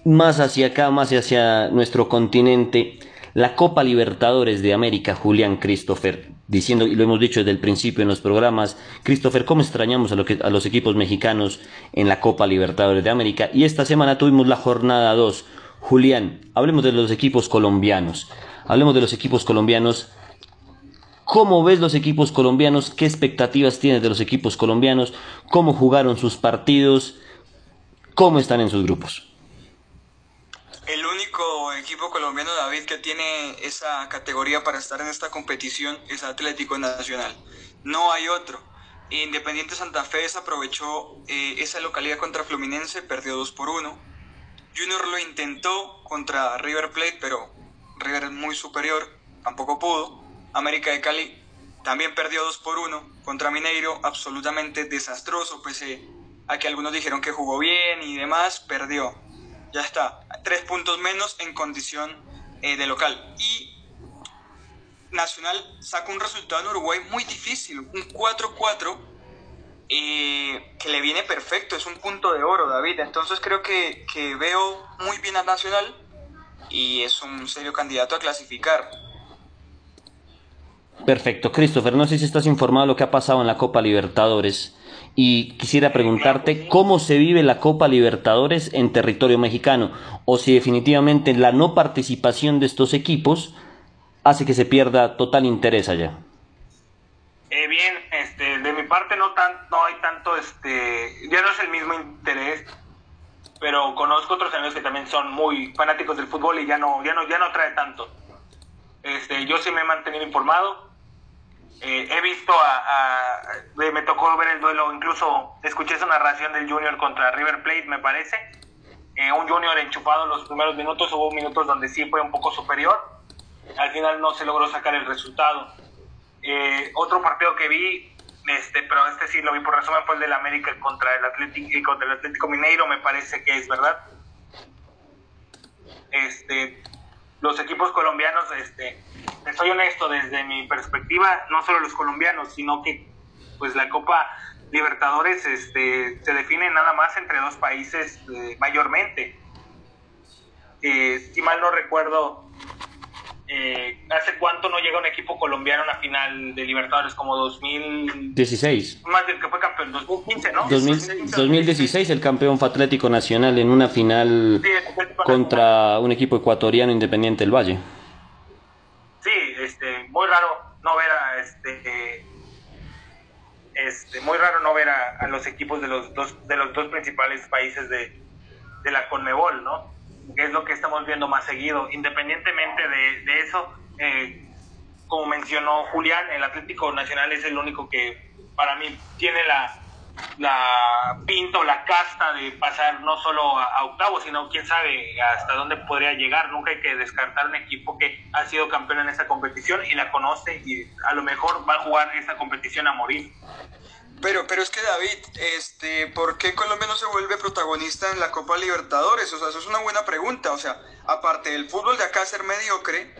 más hacia acá, más hacia nuestro continente la Copa Libertadores de América, Julián Christopher, diciendo, y lo hemos dicho desde el principio en los programas, Christopher, ¿cómo extrañamos a, a los equipos mexicanos en la Copa Libertadores de América? Y esta semana tuvimos la jornada 2. Julián, hablemos de los equipos colombianos. Hablemos de los equipos colombianos. ¿Cómo ves los equipos colombianos? ¿Qué expectativas tienes de los equipos colombianos? ¿Cómo jugaron sus partidos? ¿Cómo están en sus grupos? El único equipo colombiano, David, que tiene esa categoría para estar en esta competición es Atlético Nacional. No hay otro. Independiente Santa Fe desaprovechó eh, esa localidad contra Fluminense, perdió 2 por 1. Junior lo intentó contra River Plate, pero River es muy superior, tampoco pudo. América de Cali también perdió 2 por 1 contra Mineiro, absolutamente desastroso, pese a que algunos dijeron que jugó bien y demás, perdió ya está, tres puntos menos en condición eh, de local. Y Nacional saca un resultado en Uruguay muy difícil, un 4-4, eh, que le viene perfecto, es un punto de oro, David. Entonces creo que, que veo muy bien a Nacional y es un serio candidato a clasificar. Perfecto, Christopher, no sé si estás informado de lo que ha pasado en la Copa Libertadores y quisiera preguntarte cómo se vive la Copa Libertadores en territorio mexicano o si definitivamente la no participación de estos equipos hace que se pierda total interés allá. Eh, bien, este, de mi parte no, tan, no hay tanto, este, ya no es el mismo interés, pero conozco otros amigos que también son muy fanáticos del fútbol y ya no, ya no, ya no trae tanto. Este, yo sí me he mantenido informado, eh, he visto a, Me tocó ver el duelo, incluso escuché esa narración del Junior contra River Plate, me parece. Eh, un Junior enchufado en los primeros minutos, hubo minutos donde sí fue un poco superior. Al final no se logró sacar el resultado. Eh, otro partido que vi, este, pero este sí lo vi por resumen, fue el del América contra el, Atlético, contra el Atlético Mineiro, me parece que es verdad. Este, los equipos colombianos, este, soy honesto, desde mi perspectiva, no solo los colombianos, sino que pues la Copa Libertadores este, se define nada más entre dos países eh, mayormente. Eh, si mal no recuerdo, eh, ¿hace cuánto no llega un equipo colombiano a una final de Libertadores? Como 2016. Más del que fue campeón, 2015, ¿no? 2016 el campeón fue Atlético Nacional en una final contra un equipo ecuatoriano independiente del Valle. Sí, este, muy raro no ver a este, este muy raro no ver a, los equipos de los dos de los dos principales países de, de la Conmebol, ¿no? Que es lo que estamos viendo más seguido. Independientemente de, eso, eh, como mencionó Julián, el Atlético Nacional es el único que para mí tiene la, la o la casta de pasar no solo a, octavos, sino quién sabe hasta dónde podría llegar. Nunca hay que descartar un equipo que ha sido campeón en esa competición y la conoce y a lo mejor va a jugar esa competición a morir. Pero, pero es que David, este, ¿por qué Colombia no se vuelve protagonista en la Copa Libertadores? O sea, eso es una buena pregunta. O sea, aparte del fútbol de acá ser mediocre,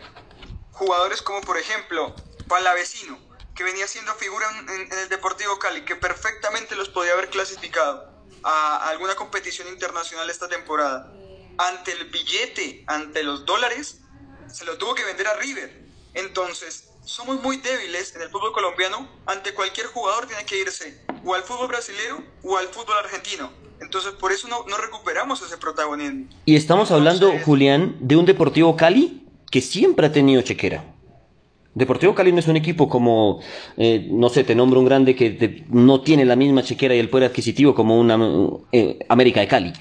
jugadores como por ejemplo Palavecino, que venía siendo figura en, el Deportivo Cali, que perfectamente los podía haber clasificado. a alguna competición internacional esta temporada, ante el billete, ante los dólares, se lo tuvo que vender a River. Entonces, somos muy débiles en el fútbol colombiano. Ante cualquier jugador tiene que irse o al fútbol brasileño o al fútbol argentino. Entonces, por eso no, no recuperamos ese protagonismo. Y estamos hablando, Julián, de un Deportivo Cali que siempre ha tenido chequera. Deportivo Cali no es un equipo como, eh, no sé, te nombro un grande que no tiene la misma chequera y el poder adquisitivo como una eh, América de Cali.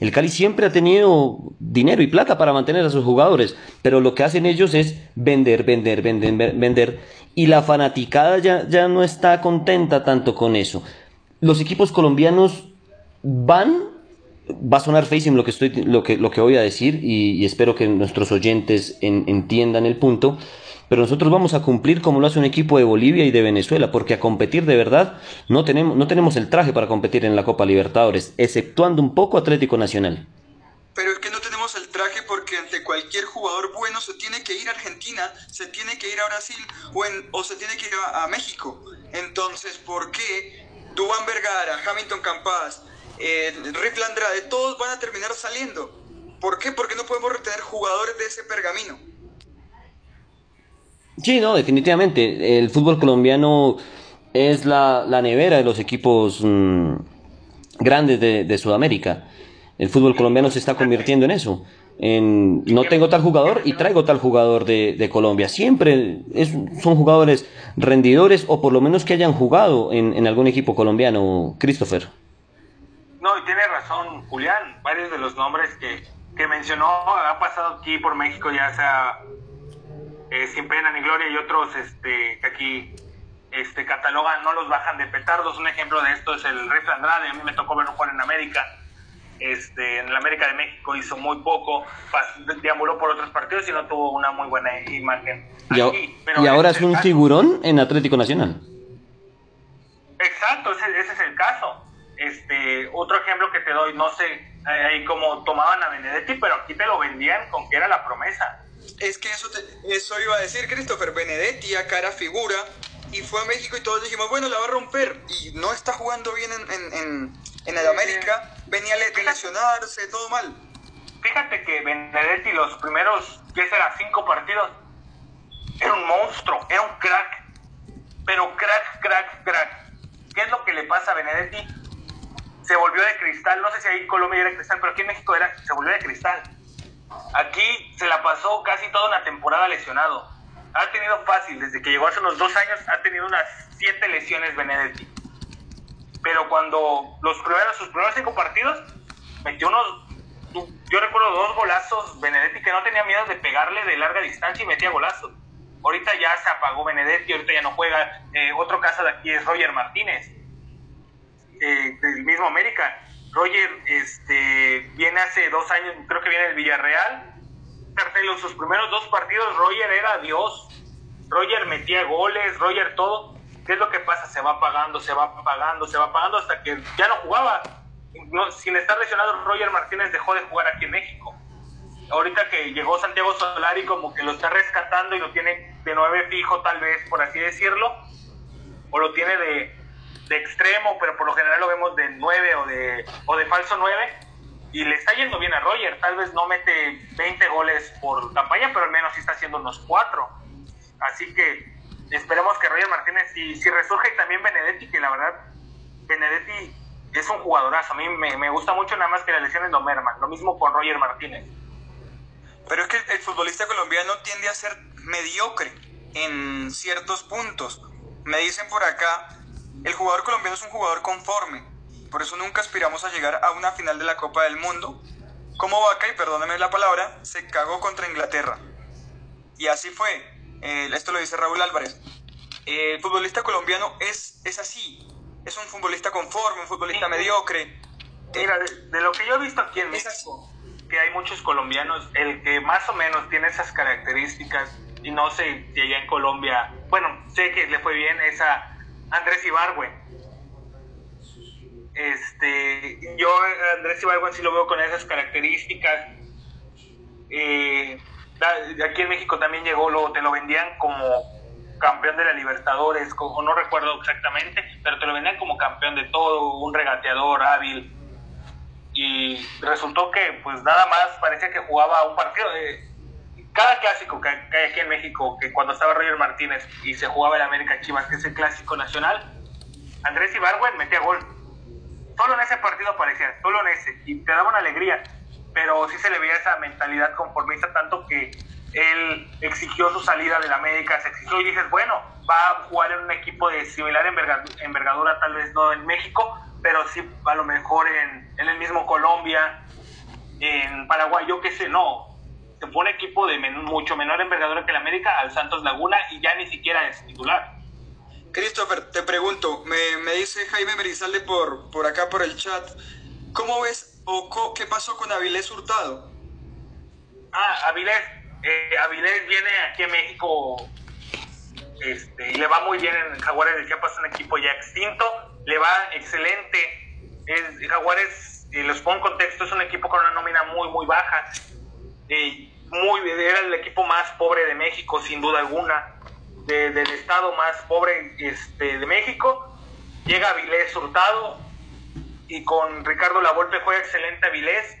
El Cali siempre ha tenido dinero y plata para mantener a sus jugadores, pero lo que hacen ellos es vender, vender, vender, vender, y la fanaticada ya, ya no está contenta tanto con eso. Los equipos colombianos van, va a sonar feísimo lo que, estoy, lo que, lo que voy a decir, y, espero que nuestros oyentes entiendan el punto, pero nosotros vamos a cumplir como lo hace un equipo de Bolivia y de Venezuela, porque a competir de verdad no tenemos, no tenemos el traje para competir en la Copa Libertadores, exceptuando un poco Atlético Nacional. Pero es que no tenemos el traje porque ante cualquier jugador bueno se tiene que ir a Argentina, se tiene que ir a Brasil o, se tiene que ir a, México. Entonces, ¿por qué Dubán Vergara, Hamilton Campas, eh, Andrade, todos van a terminar saliendo? ¿Por qué? Porque no podemos retener jugadores de ese pergamino. Sí, no, definitivamente. El fútbol colombiano es la, nevera de los equipos mm, grandes de, Sudamérica. El fútbol colombiano se está convirtiendo en eso. En, no tengo tal jugador y traigo tal jugador de, Colombia. Siempre son jugadores rendidores o por lo menos que hayan jugado en, algún equipo colombiano, Christopher. No, y tiene razón Julián. Varios de los nombres que, que mencionó han pasado aquí por México, ya sea eh, sin pena ni gloria y otros este, que aquí este, catalogan, no los bajan de petardos. Un ejemplo de esto es el Rey Andrade, a mí me tocó verlo jugar en América. Este, en la América de México hizo muy poco, deambuló por otros partidos y no tuvo una muy buena imagen. y, ahora es un figurón en Atlético Nacional. Exacto, ese, es el caso. Este, otro ejemplo que te doy, no sé, ahí como tomaban a Benedetti, pero aquí te lo vendían con que era la promesa es que eso, eso iba a decir Christopher Benedetti, a cara figura, y fue a México y todos dijimos, bueno, la va a romper, y no está jugando bien en, en, en, el América, venía a lesionarse, todo mal. Fíjate que Benedetti los primeros, ¿qué será? Cinco partidos, era un monstruo, era un crack, pero crack, crack, crack. ¿Qué es lo que le pasa a Benedetti? Se volvió de cristal, no sé si ahí en Colombia era cristal, pero aquí en México era, se volvió de cristal Aquí se la pasó casi toda una temporada lesionado. Ha tenido fácil, desde que llegó hace unos dos años, ha tenido unas siete lesiones Benedetti. Pero cuando los primeros, sus primeros cinco partidos, metió unos, yo recuerdo dos golazos Benedetti que no tenía miedo de pegarle de larga distancia y metía golazos. Ahorita ya se apagó Benedetti, ahorita ya no juega. Eh, otro caso de aquí es Roger Martínez, eh, del mismo América Roger este, viene hace dos años, creo que viene del Villarreal. Cartelo, sus primeros dos partidos, Roger era Dios. Roger metía goles, Roger todo. ¿Qué es lo que pasa? Se va apagando, se va apagando, se va apagando hasta que ya no jugaba. sin estar lesionado, Roger Martínez dejó de jugar aquí en México. Ahorita que llegó Santiago Solari, como que lo está rescatando y lo tiene de nueve fijo, tal vez, por así decirlo. O lo tiene de, de extremo, pero por lo general lo vemos de 9 o de, o de falso 9. Y le está yendo bien a Roger. Tal vez no mete 20 goles por campaña, pero al menos sí está haciendo unos 4. Así que esperemos que Roger Martínez, si, si resurge y también Benedetti, que la verdad, Benedetti es un jugadorazo. A mí me, me gusta mucho nada más que las lesiones no merman. Lo mismo con Roger Martínez. Pero es que el futbolista colombiano tiende a ser mediocre en ciertos puntos. Me dicen por acá el jugador colombiano es un jugador conforme, por eso nunca aspiramos a llegar a una final de la Copa del Mundo. Como Vaca, y perdóneme la palabra, se cagó contra Inglaterra. Y así fue. Eh, esto lo dice Raúl Álvarez. el futbolista colombiano es, es así. Es un futbolista conforme, un futbolista mediocre. Mira, de, lo que yo he visto aquí en México, que hay muchos colombianos, el que más o menos tiene esas características, y no sé si allá en Colombia, bueno, sé que le fue bien esa Andrés Ibargüen. Este, yo Andrés Ibargüen sí lo veo con esas características. Eh, aquí en México también llegó, lo, te lo vendían como campeón de la Libertadores, o no recuerdo exactamente, pero te lo vendían como campeón de todo, un regateador hábil, y resultó que pues nada más parecía que jugaba un partido. Eh, cada clásico que, hay aquí en México, que cuando estaba Roger Martínez y se jugaba el América Chivas, que es el clásico nacional, Andrés Ibargüen metía gol. Solo en ese partido aparecía, solo en ese, y te daba una alegría, pero sí se le veía esa mentalidad conformista tanto que él exigió su salida del América, se exigió y dices, bueno, va a jugar en un equipo de similar envergadura, tal vez no en México, pero sí a lo mejor en, en el mismo Colombia, en Paraguay, yo qué sé, no, se pone equipo de mucho menor envergadura que el América al Santos Laguna y ya ni siquiera es titular. Christopher, te pregunto, me, me dice Jaime Merizalde por, por acá por el chat, ¿cómo ves o qué pasó con Avilés Hurtado? Ah, Avilés, eh, Avilés viene aquí a México este, y le va muy bien en Jaguares de Chiapas, un equipo ya extinto, le va excelente. Es, Jaguares, eh, los pongo en contexto, es un equipo con una nómina muy, muy baja. Eh, muy, era el equipo más pobre de México, sin duda alguna, del estado más pobre este, de México. Llega Avilés Hurtado y con Ricardo Lavolpe juega excelente Avilés.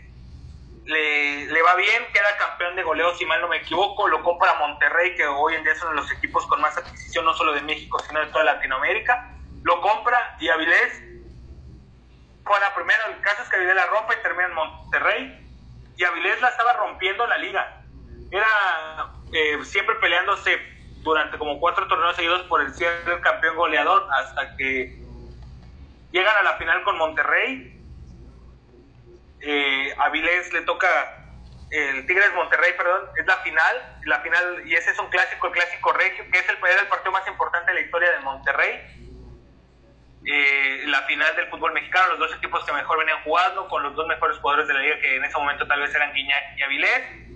Le, le, va bien, queda campeón de goleo, si mal no me equivoco. Lo compra Monterrey, que hoy en día son los equipos con más adquisición, no solo de México, sino de toda Latinoamérica. Lo compra y Avilés la primero. El caso es que Avilés la rompe y termina en Monterrey. Y Avilés la estaba rompiendo la liga era eh, siempre peleándose durante como cuatro torneos seguidos por el ser el campeón goleador hasta que llegan a la final con Monterrey. Eh, Avilés le toca el Tigres Monterrey, perdón, es la final, la final y ese es un clásico, el clásico regio, que es el, el partido más importante de la historia de Monterrey. Eh, la final del fútbol mexicano, los dos equipos que mejor venían jugando, con los dos mejores jugadores de la liga que en ese momento tal vez eran Guiñac y Avilés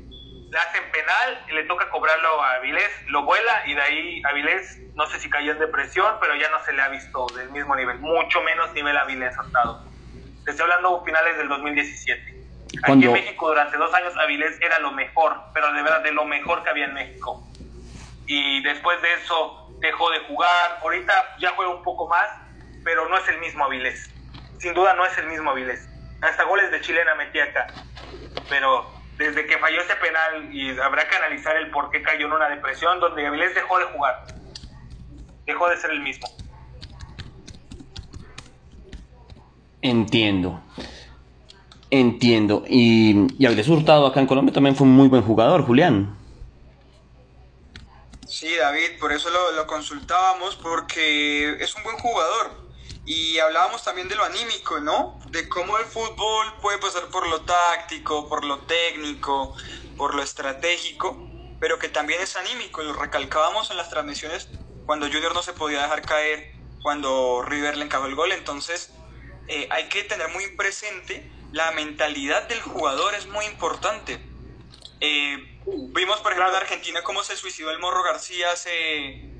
le hacen penal, le toca cobrarlo a Avilés, lo vuela y de ahí Avilés, no sé si cayó en depresión, pero ya no se le ha visto del mismo nivel, mucho menos nivel Avilés estado. Te estoy hablando finales del 2017. Aquí en México durante dos años Avilés era lo mejor, pero de verdad de lo mejor que había en México. Y después de eso dejó de jugar, ahorita ya juega un poco más, pero no es el mismo Avilés. Sin duda no es el mismo Avilés. Hasta goles de chilena metí acá. Pero desde que falló ese penal y habrá que analizar el por qué cayó en una depresión donde Avilés dejó de jugar. Dejó de ser el mismo. Entiendo. Entiendo. Y, y Avilés Hurtado acá en Colombia también fue un muy buen jugador, Julián. Sí, David, por eso lo, lo consultábamos, porque es un buen jugador y hablábamos también de lo anímico, ¿no? De cómo el fútbol puede pasar por lo táctico, por lo técnico, por lo estratégico, pero que también es anímico. Lo recalcábamos en las transmisiones cuando Junior no se podía dejar caer, cuando River le encajó el gol. Entonces, eh, hay que tener muy presente la mentalidad del jugador, es muy importante. Eh, vimos, por ejemplo, en Argentina cómo se suicidó el Morro García hace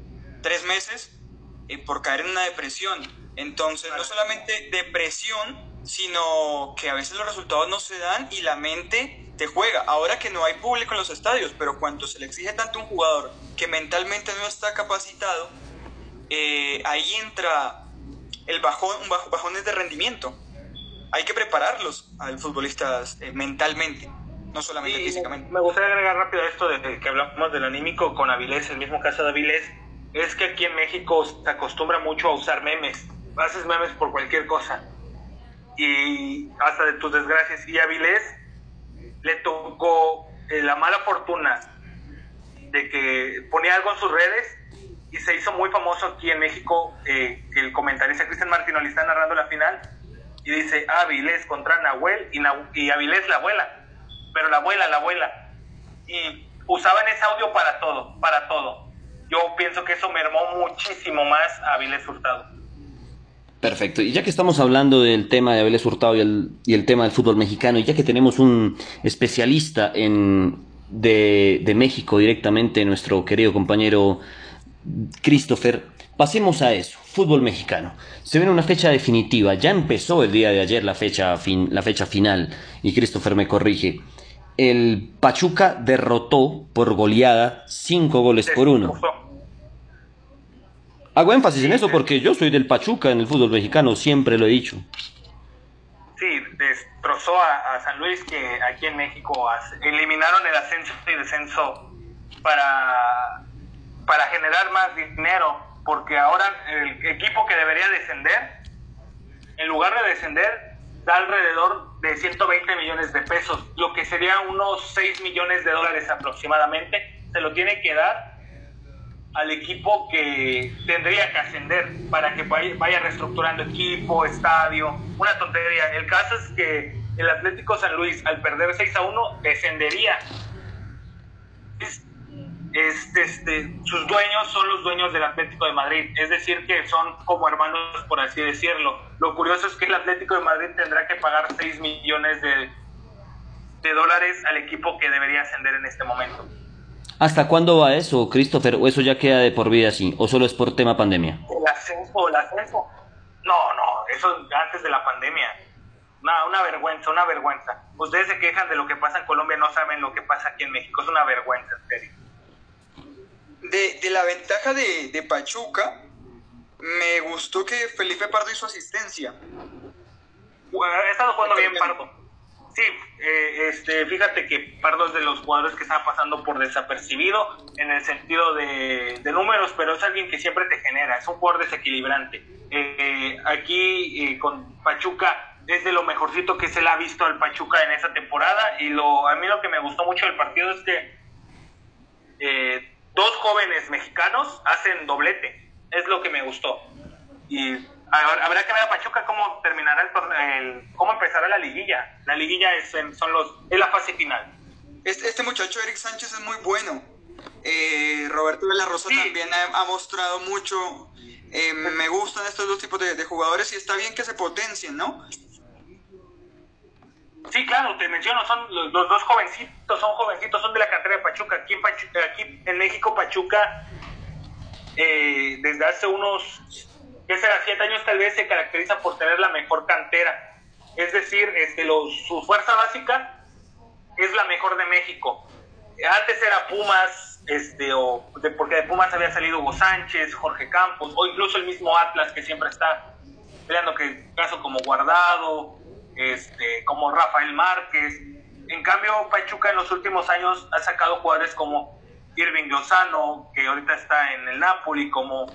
tres meses eh, por caer en una depresión entonces, no solamente depresión, sino que a veces los resultados no se dan y la mente te juega. Ahora que no hay público en los estadios, pero cuando se le exige tanto a un jugador que mentalmente no está capacitado, eh, ahí entra el bajón, un bajones de rendimiento. Hay que prepararlos al futbolistas eh, mentalmente, no solamente físicamente. Me gustaría agregar rápido esto de que hablamos del anímico con Avilés, el mismo caso de Avilés, es que aquí en México se acostumbra mucho a usar memes haces memes por cualquier cosa. Y hasta de tus desgracias. Y a le tocó eh, la mala fortuna de que ponía algo en sus redes y se hizo muy famoso aquí en México. Eh, el comentarista Cristian Martino está narrando la final y dice Avilés contra Nahuel y, y Avilés la abuela, pero la abuela, la abuela. Y usaban ese audio para todo, para todo. Yo pienso que eso mermó muchísimo más a Avilés Hurtado. Perfecto. Y ya que estamos hablando del tema de Abeles Hurtado y el, tema del fútbol mexicano, y ya que tenemos un especialista en, de, México directamente, nuestro querido compañero Christopher, pasemos a eso. Fútbol mexicano. Se viene una fecha definitiva. Ya empezó el día de ayer la fecha, la fecha final. Y Christopher me corrige. El Pachuca derrotó por goleada cinco goles por uno. Hago énfasis en eso porque yo soy del Pachuca en el fútbol mexicano, siempre lo he dicho. Sí, destrozó a, San Luis, que aquí en México eliminaron el ascenso y descenso para, para generar más dinero, porque ahora el equipo que debería descender, en lugar de descender, da alrededor de 120 millones de pesos, lo que sería unos 6 millones de dólares aproximadamente, se lo tiene que dar al equipo que tendría que ascender para que vaya, reestructurando equipo, estadio, una tontería. El caso es que el Atlético San Luis al perder 6 a 1 descendería. Este, este, sus dueños son los dueños del Atlético de Madrid, es decir, que son como hermanos, por así decirlo. Lo curioso es que el Atlético de Madrid tendrá que pagar 6 millones de, de dólares al equipo que debería ascender en este momento. ¿Hasta cuándo va eso, Christopher? ¿O eso ya queda de por vida así? ¿O solo es por tema pandemia? El ascenso, el ascenso. No, no, eso antes de la pandemia. Una, una vergüenza, una vergüenza. Ustedes se quejan de lo que pasa en Colombia, no saben lo que pasa aquí en México. Es una vergüenza, en serio. De, de la ventaja de, de Pachuca, me gustó que Felipe Pardo hizo asistencia. Bueno, ha estado jugando bien Pardo. Sí, eh, este, fíjate que Pardo es de los jugadores que están pasando por desapercibido en el sentido de, números, pero es alguien que siempre te genera, es un jugador desequilibrante. Eh, aquí eh, con Pachuca es de lo mejorcito que se le ha visto al Pachuca en esa temporada y lo, a mí lo que me gustó mucho del partido es que dos jóvenes mexicanos hacen doblete, es lo que me gustó. Y habrá que ver a Pachuca cómo terminará el, cómo empezará la liguilla. La liguilla es, son los, es la fase final. Este, este muchacho Eric Sánchez es muy bueno. Eh, Roberto de la Rosa también ha, mostrado mucho. Eh, me gustan estos dos tipos de, jugadores y está bien que se potencien, ¿no? Sí, claro, te menciono, son los, dos jovencitos, son jovencitos, son de la cantera de Pachuca. Aquí en, aquí en México, Pachuca, eh, desde hace unos que será siete años tal vez se caracteriza por tener la mejor cantera. Es decir, este, su fuerza básica es la mejor de México. Antes era Pumas, este, o porque de Pumas había salido Hugo Sánchez, Jorge Campos, o incluso el mismo Atlas que siempre está peleando que caso como Guardado, este, como Rafael Márquez. En cambio, Pachuca en los últimos años ha sacado jugadores como Irving Lozano, que ahorita está en el Napoli, como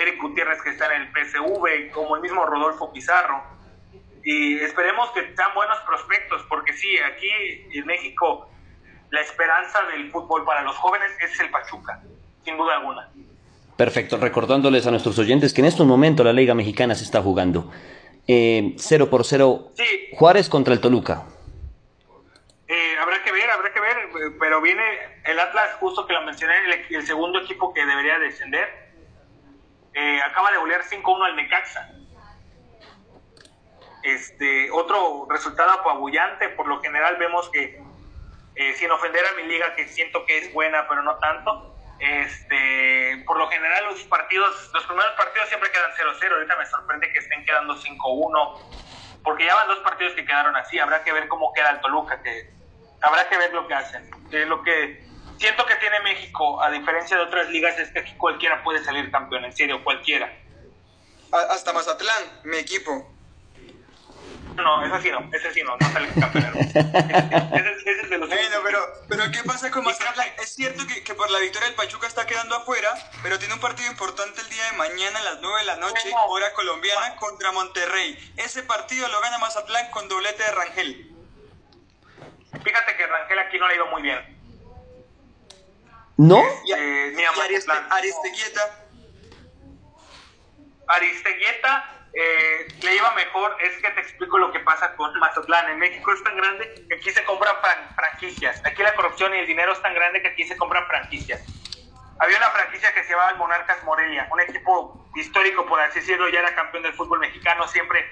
Eric Gutiérrez que está en el PSV, como el mismo Rodolfo Pizarro. Y esperemos que sean buenos prospectos, porque sí, aquí en México la esperanza del fútbol para los jóvenes es el Pachuca, sin duda alguna. Perfecto, recordándoles a nuestros oyentes que en estos momentos la Liga Mexicana se está jugando. Eh, 0 por 0 Juárez contra el Toluca. Eh, habrá que ver, habrá que ver, pero viene el Atlas, justo que lo mencioné, el segundo equipo que debería descender eh, acaba de golear 5-1 al Necaxa. Este, otro resultado apabullante, por lo general vemos que, eh, sin ofender a mi liga, que siento que es buena, pero no tanto, este, por lo general los partidos, los primeros partidos siempre quedan 0-0, ahorita me sorprende que estén quedando 5-1, porque ya van dos partidos que quedaron así, habrá que ver cómo queda el Toluca, que habrá que ver lo que hacen, que lo que siento que tiene México, a diferencia de otras ligas, es que aquí cualquiera puede salir campeón, en serio, cualquiera. hasta Mazatlán, mi equipo. No, ese sí no, ese sí no, no sale campeón. ese, es de los bueno, pero, pero ¿qué pasa con Mazatlán? Es cierto que, que, por la victoria del Pachuca está quedando afuera, pero tiene un partido importante el día de mañana a las 9 de la noche, hora colombiana, contra Monterrey. Ese partido lo gana Mazatlán con doblete de Rangel. Fíjate que Rangel aquí no le ha ido muy bien. ¿No? Eh, Aristeguieta. Aristeguieta eh, le iba mejor, es que te explico lo que pasa con Mazatlán. En México es tan grande que aquí se compran franquicias. Aquí la corrupción y el dinero es tan grande que aquí se compran franquicias. Había una franquicia que se llamaba el Monarcas Morelia, un equipo histórico, por así decirlo, ya era campeón del fútbol mexicano, siempre,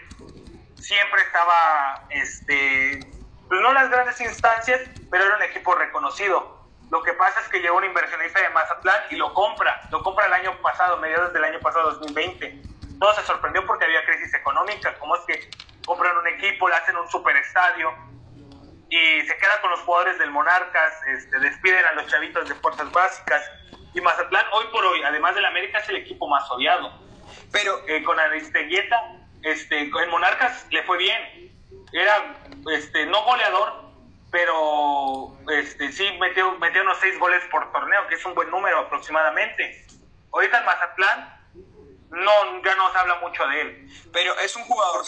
siempre estaba, este, pues no las grandes instancias, pero era un equipo reconocido lo que pasa es que llegó un inversionista de Mazatlán y lo compra. Lo compra el año pasado, mediados del año pasado, 2020. Todo se sorprendió porque había crisis económica. ¿Cómo es que compran un equipo, le hacen un superestadio y se quedan con los jugadores del Monarcas, este, despiden a los chavitos de fuerzas básicas? Y Mazatlán, hoy por hoy, además del América, es el equipo más odiado. Pero eh, con Aristeguieta, este, en Monarcas le fue bien era este, no goleador, pero este, sí metió, metió unos seis goles por torneo, que es un buen número aproximadamente. Ahorita el Mazatlán no, ya no se habla mucho de él. Pero es un jugador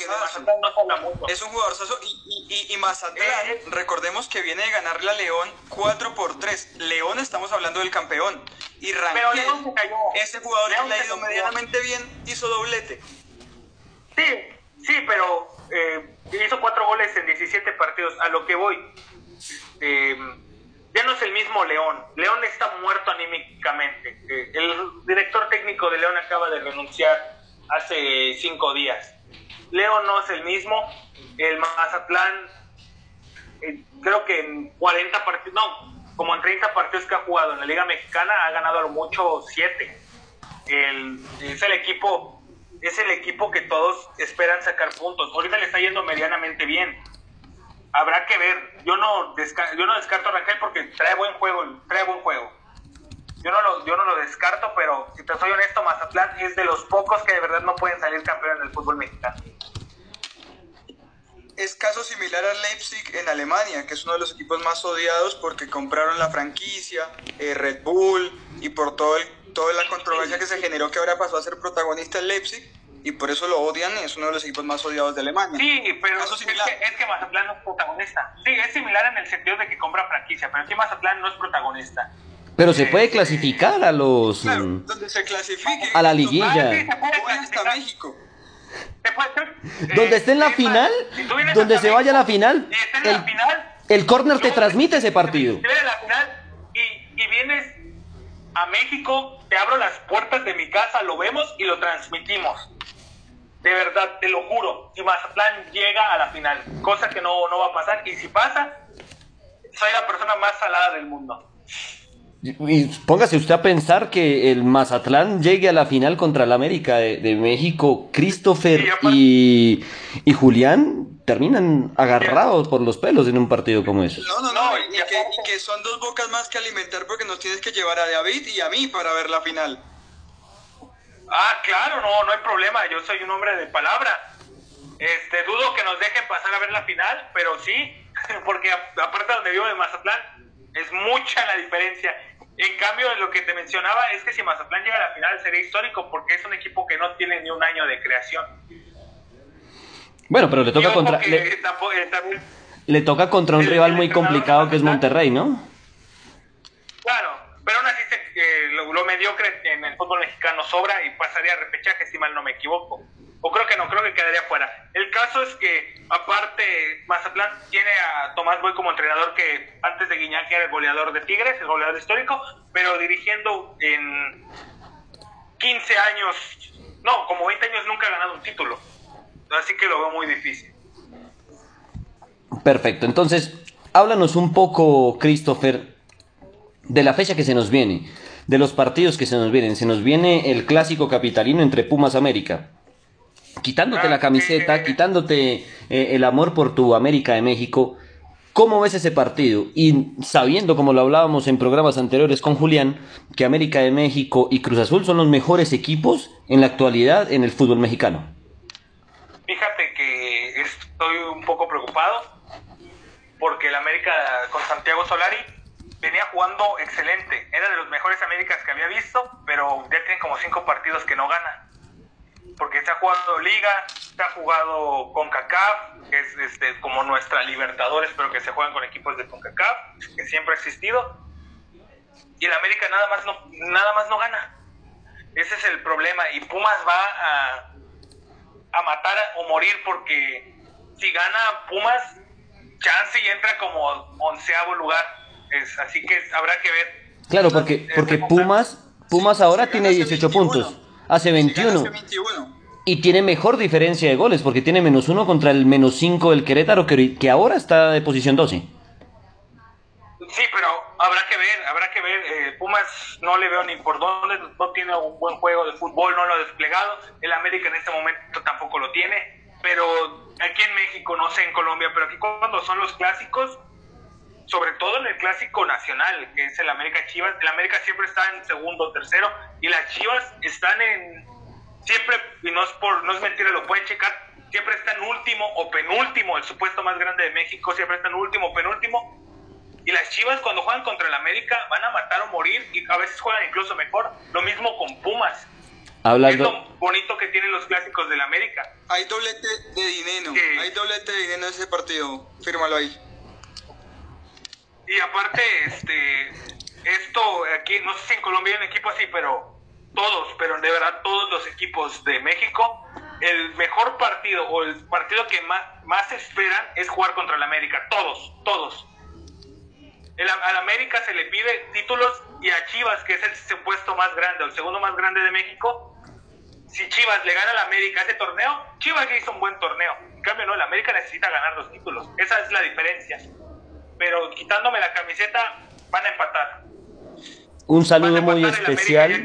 Es un jugador y, y, y, Mazatlán, eh, eh. recordemos que viene de ganarle a León 4 por 3. León estamos hablando del campeón. Y Rangel, ese jugador León le ha ido medianamente bien, hizo doblete. Sí, sí, pero eh, hizo cuatro goles en 17 partidos. A lo que voy. Eh, ya no es el mismo León. León está muerto anímicamente. Eh, el director técnico de León acaba de renunciar hace cinco días. León no es el mismo. El Mazatlán, eh, creo que en 40 partidos, no, como en 30 partidos que ha jugado en la Liga Mexicana, ha ganado a lo mucho 7. es el equipo, es el equipo que todos esperan sacar puntos. Ahorita le está yendo medianamente bien habrá que ver. Yo no, yo no descarto a Rangel porque trae buen juego, trae buen juego. Yo no, lo, yo no lo descarto, pero si te soy honesto, Mazatlán es de los pocos que de verdad no pueden salir campeón en el fútbol mexicano. Es caso similar al Leipzig en Alemania, que es uno de los equipos más odiados porque compraron la franquicia, eh, Red Bull y por todo toda la controversia que se generó que ahora pasó a ser protagonista el Leipzig y por eso lo odian y es uno de los equipos más odiados de Alemania. Sí, pero es que, es que, Mazatlán no es protagonista. Sí, es similar en el sentido de que compra franquicia, pero aquí Mazatlán no es protagonista. Pero se puede clasificar a los... Claro, mm, donde se clasifique. A la liguilla. Sí, hasta México. donde esté en la final, donde se vaya a la final, el, el corner te transmite ese partido. Si a la final y, y vienes a México, te abro las puertas de mi casa, lo vemos y lo transmitimos. De verdad, te lo juro. Si Mazatlán llega a la final, cosa que no, no va a pasar, y si pasa, soy la persona más salada del mundo. Y póngase usted a pensar que el Mazatlán llegue a la final contra el América de, México, Christopher y, y, Julián terminan agarrados por los pelos en un partido como ese. No, no, no, y, que, y que son dos bocas más que alimentar porque nos tienes que llevar a David y a mí para ver la final. Ah, claro, no, no hay problema. Yo soy un hombre de palabra. Este, dudo que nos dejen pasar a ver la final, pero sí, porque aparte donde vivo de Mazatlán, es mucha la diferencia. En cambio, lo que te mencionaba es que si Mazatlán llega a la final sería histórico porque es un equipo que no tiene ni un año de creación. Bueno, pero le toca contra le, toca contra un rival muy complicado que es Monterrey, ¿no? Claro, pero aún así lo, mediocre en el fútbol mexicano sobra y pasaría a repechaje si mal no me equivoco. O creo que no, creo que quedaría fuera. El caso es que, aparte, Mazatlán tiene a Tomás Boy como entrenador que antes de Guiñac era el goleador de Tigres, el goleador histórico, pero dirigiendo en 15 años, no, como 20 años nunca ha ganado un título. Así que lo veo muy difícil. Perfecto, entonces, háblanos un poco, Christopher, de la fecha que se nos viene, de los partidos que se nos vienen. Se nos viene el clásico capitalino entre Pumas América. Quitándote la camiseta, quitándote eh, el amor por tu América de México, ¿cómo ves ese partido? Y sabiendo, como lo hablábamos en programas anteriores con Julián, que América de México y Cruz Azul son los mejores equipos en la actualidad en el fútbol mexicano. Fíjate que estoy un poco preocupado porque el América con Santiago Solari venía jugando excelente. Era de los mejores Américas que había visto, pero ya tiene como cinco partidos que no gana. Porque se ha jugado Liga, se ha jugado CONCACAF, que es este, como nuestra Libertadores, pero que se juegan con equipos de CONCACAF, que siempre ha existido. Y el América nada más no, nada más no gana. Ese es el problema. Y Pumas va a, a matar o morir porque si gana Pumas, chance y entra como onceavo lugar así que habrá que ver. Claro, porque, porque Pumas, Pumas ahora tiene 18 puntos, hace 21. Y tiene mejor diferencia de goles, porque tiene menos uno contra el menos 5 del Querétaro, que, que ahora está de posición 12. Sí, pero habrá que ver, habrá que ver. Eh, Pumas no le veo ni por dónde, no tiene un buen juego de fútbol, no lo ha desplegado. El América en este momento tampoco lo tiene. Pero aquí en México, no sé en Colombia, pero aquí cuando son los clásicos, sobre todo en el clásico nacional, que es el América Chivas. El América siempre está en segundo o tercero y las Chivas están en siempre, y no es, por, no es mentira, lo pueden checar, siempre está en último o penúltimo, el supuesto más grande de México siempre está en último o penúltimo. Y las Chivas cuando juegan contra el América van a matar o morir y a veces juegan incluso mejor. Lo mismo con Pumas. Hablando... Es lo bonito que tienen los clásicos del América. Hay doblete de dinero, hay doblete de dinero en ese partido, fírmalo ahí. Y aparte, este, esto aquí, no sé si en Colombia hay un equipo así, pero todos, pero de verdad todos los equipos de México, el mejor partido o el partido que más, más esperan es jugar contra el América. Todos, todos. Al América se le pide títulos y a Chivas, que es el supuesto más grande o el segundo más grande de México, si Chivas le gana al América ese torneo, Chivas ya hizo un buen torneo. En cambio, no, el América necesita ganar los títulos. Esa es la diferencia. Pero quitándome la camiseta, van a empatar. Un saludo muy especial.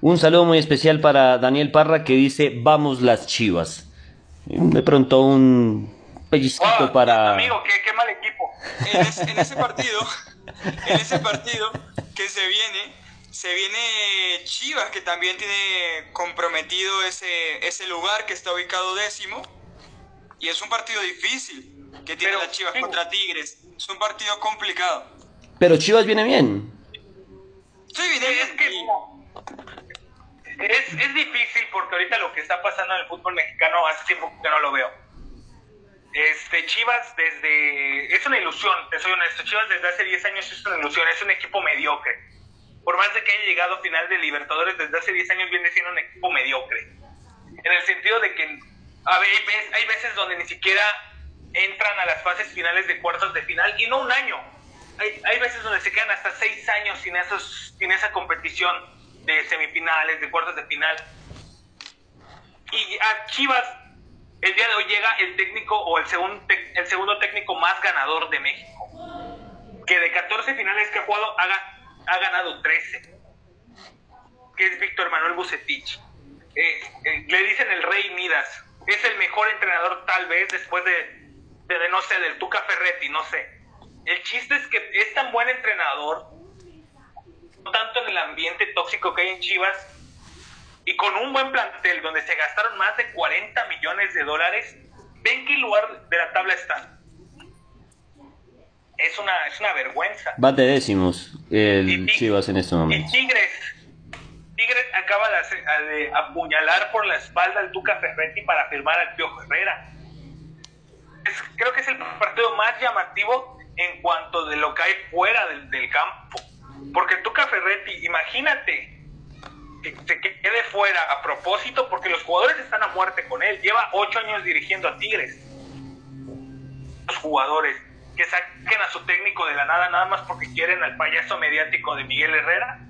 Un saludo muy especial para Daniel Parra que dice vamos las Chivas. De pronto un pellizquito oh, para. Amigo, qué, mal equipo. En, en ese partido, en ese partido que se viene, se viene Chivas que también tiene comprometido ese, ese lugar que está ubicado décimo y es un partido difícil que tiene las Chivas contra Tigres. Es un partido complicado. Pero Chivas viene bien. Sí, viene bien. Es, que es, es, difícil porque ahorita lo que está pasando en el fútbol mexicano hace tiempo que no lo veo. Este, Chivas desde... Es una ilusión, te soy honesto. Chivas desde hace 10 años es una ilusión, es un equipo mediocre. Por más de que haya llegado a final de Libertadores, desde hace 10 años viene siendo un equipo mediocre. En el sentido de que a ver, hay veces donde ni siquiera entran a las fases finales de cuartos de final y no un año. Hay, hay veces donde se quedan hasta seis años sin, esos, sin esa competición de semifinales, de cuartos de final. Y a Chivas, el día de hoy llega el técnico o el segundo, el segundo técnico más ganador de México. Que de 14 finales que ha jugado, ha, ganado 13. Que es Víctor Manuel Bucetich. Eh, eh, le dicen el Rey Midas. Es el mejor entrenador, tal vez, después de, de, no sé, del Tuca Ferretti, no sé. El chiste es que es tan buen entrenador, no tanto en el ambiente tóxico que hay en Chivas, y con un buen plantel donde se gastaron más de 40 millones de dólares, ¿ven qué lugar de la tabla está? Es una, es una vergüenza. Va de décimos el Chivas en este momento. Y Tigres, Tigres acaba de, de, apuñalar por la espalda al Tuca Ferretti para firmar al Piojo Herrera creo que es el partido más llamativo en cuanto de lo que hay fuera del, campo. Porque Tuca Ferretti, imagínate que se quede fuera a propósito porque los jugadores están a muerte con él. Lleva ocho años dirigiendo a Tigres. Los jugadores que saquen a su técnico de la nada nada más porque quieren al payaso mediático de Miguel Herrera.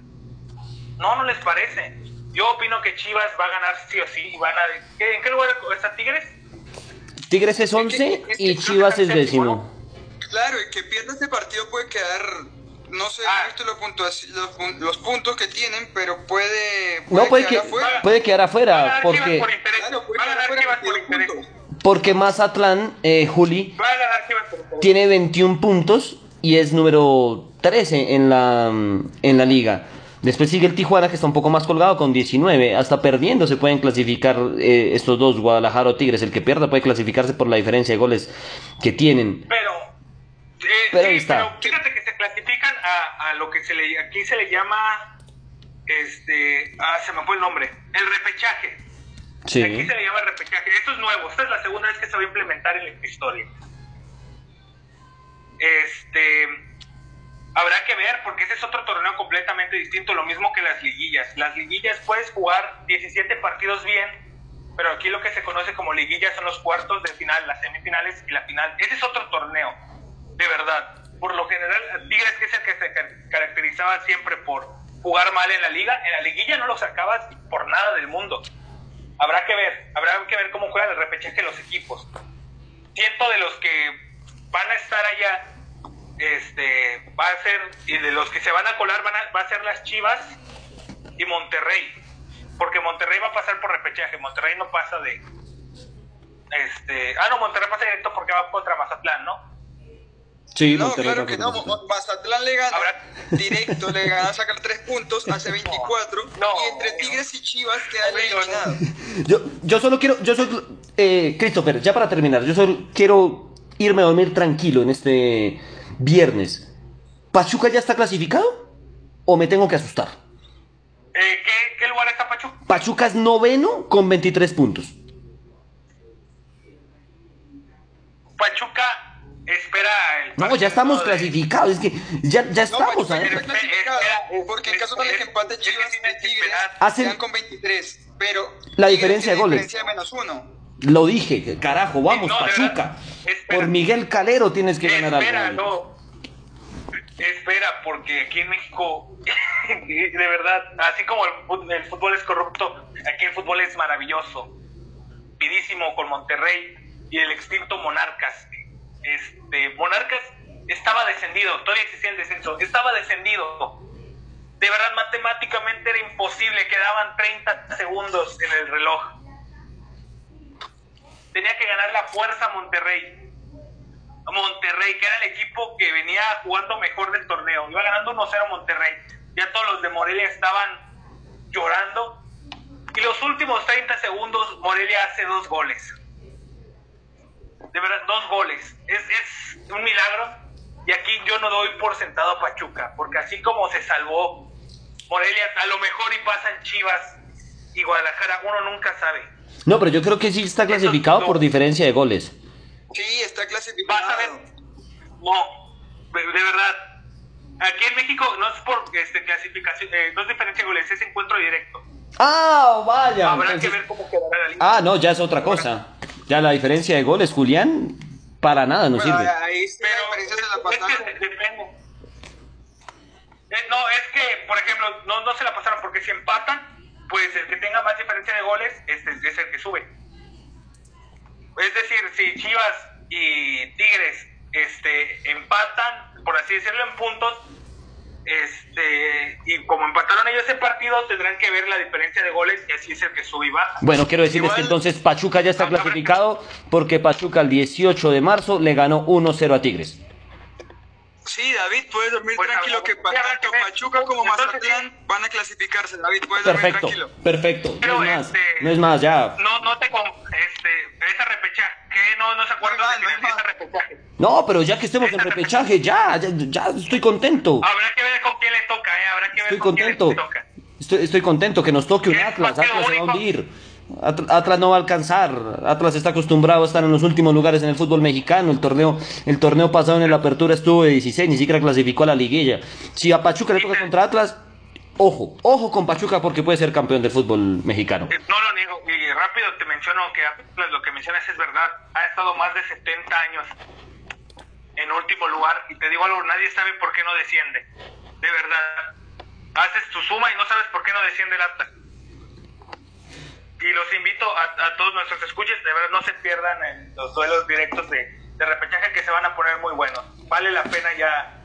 No, no les parece. Yo opino que Chivas va a ganar sí o sí. Van a, ¿En qué lugar está Tigres? Tigres es 11 y Chivas es décimo. Claro, y que pierda este partido puede quedar, no sé, ah. los, puntos, los, puntos que tienen, pero puede, no, puede quedar afuera. Puede quedar afuera porque... porque Mazatlán, eh, Juli, tiene 21 puntos y es número 13 en la, en la liga. Después sigue el Tijuana, que está un poco más colgado con 19. Hasta perdiendo se pueden clasificar eh, estos dos, Guadalajara o Tigres. El que pierda puede clasificarse por la diferencia de goles que tienen. Pero, eh, pero, está. fíjate que se clasifican a, lo que se le, aquí se le llama, este, ah, se me fue el nombre, el repechaje. Sí. Aquí se le llama repechaje. Esto es nuevo. Esta es la segunda vez que se va a implementar en la historia. Este Habrá que ver, porque ese es otro torneo completamente distinto, lo mismo que las liguillas. Las liguillas puedes jugar 17 partidos bien, pero aquí lo que se conoce como liguillas son los cuartos de final, las semifinales y la final. Ese es otro torneo, de verdad. Por lo general, Tigres que es el que se caracterizaba siempre por jugar mal en la liga, en la liguilla no lo sacabas por nada del mundo. Habrá que ver, habrá que ver cómo juegan el repechaje los equipos. Siento de los que van a estar allá este, va a ser, y de los que se van a colar van a, va a ser las Chivas y Monterrey. Porque Monterrey va a pasar por repechaje, Monterrey no pasa de... Este, ah, no, Monterrey pasa directo porque va contra Mazatlán, ¿no? Sí, no, Monterrey claro que no. clasificó. Mazatlán le gana Habrá- directo, le gana a sacar tres puntos, hace 24. No. y entre Tigres y Chivas no. eliminados. Yo, yo solo quiero, yo soy, eh, Christopher, ya para terminar, yo solo quiero irme a dormir tranquilo en este viernes. ¿Pachuca ya está clasificado? ¿O me tengo que asustar? Eh, ¿qué, ¿Qué lugar está Pachuca? Pachuca es noveno con 23 puntos. Pachuca espera el No, ya estamos de- clasificados, es que ya, ya No, estamos, Pachuca ¿eh? clasificado, Espera, porque en caso tal de que empate es Chivas que Tigres. Hacen- con 23, pero La diferencia de goles. diferencia de menos uno. Lo dije, carajo, vamos, No, Pachuca. espera. Por Miguel Calero tienes que ganar Espera, algo. no. Espera, porque aquí en México, de verdad, así como el fútbol es corrupto, aquí el fútbol es maravilloso. Pidísimo con Monterrey y el extinto Monarcas. Este, Monarcas estaba descendido, todavía existía el descenso, estaba descendido. De verdad, matemáticamente era imposible, quedaban 30 segundos en el reloj. Tenía que ganar la fuerza Monterrey. Monterrey, que era el equipo que venía jugando mejor del torneo. Iba ganando 1-0 Monterrey. Ya todos los de Morelia estaban llorando. Y los últimos 30 segundos, Morelia hace dos goles. De verdad, dos goles. Es, es un milagro. Y aquí yo no doy por sentado a Pachuca, porque así como se salvó Morelia, a lo mejor y pasan Chivas y Guadalajara, uno nunca sabe. No, pero yo creo que sí está clasificado no. por diferencia de goles. Sí, está clasificado. Vas a ver. No, de, de verdad. Aquí en México no es por este, clasificación, eh, no es diferencia de goles, es encuentro directo. Ah, vaya. Habrá entonces- que ver cómo quedará la liga. Ah, no, ya es otra cosa. Ya la diferencia de goles, Julián, para nada nos Bueno, sirve. ahí sí la Pero diferencia se la es que depende. Eh, no, es que, por ejemplo, no, no se la pasaron porque si empatan, pues el que tenga más diferencia de goles este, es el que sube. Es decir, si Chivas y Tigres este, empatan, por así decirlo, en puntos, este, y como empataron ellos el partido, tendrán que ver la diferencia de goles y así es el que sube y baja. Bueno, quiero decirles que entonces Pachuca ya está clasificado porque Pachuca el 18 de marzo le ganó 1-0 a Tigres. Sí, David, puedes dormir Pues, tranquilo que tanto. Pachuca como Mazatlán van a clasificarse. David, puedes dormir tranquilo. perfecto. No Pero, es más, este, no es más, ya. No, no te con, este, esa repechaje, que no, no se acuerdan No de más, que no esa más. repechaje. No, pero ya que estemos en repechaje, ya, ya, ya estoy contento. Habrá que ver con quién le toca, eh, habrá que ver Estoy con quién contento. le toca. Estoy, estoy contento que nos toque un Es Atlas. Atlas se va a único. hundir. At- Atlas no va a alcanzar. Atlas está acostumbrado a estar en los últimos lugares en el fútbol mexicano. El torneo, el torneo pasado en la apertura estuvo de 16, ni siquiera clasificó a la liguilla. Si a Pachuca le toca contra Atlas, ojo, ojo con Pachuca porque puede ser campeón del fútbol mexicano. Eh, No lo niego, y rápido te menciono que Atlas, lo que mencionas es verdad, ha estado más de 70 años en último lugar, y te digo algo, nadie sabe por qué no desciende, de verdad. Haces tu suma y no sabes por qué no desciende el Atlas. Y los invito a, a todos nuestros escuches, de verdad no se pierdan en los duelos directos de, de repechaje que se van a poner muy buenos. Vale la pena ya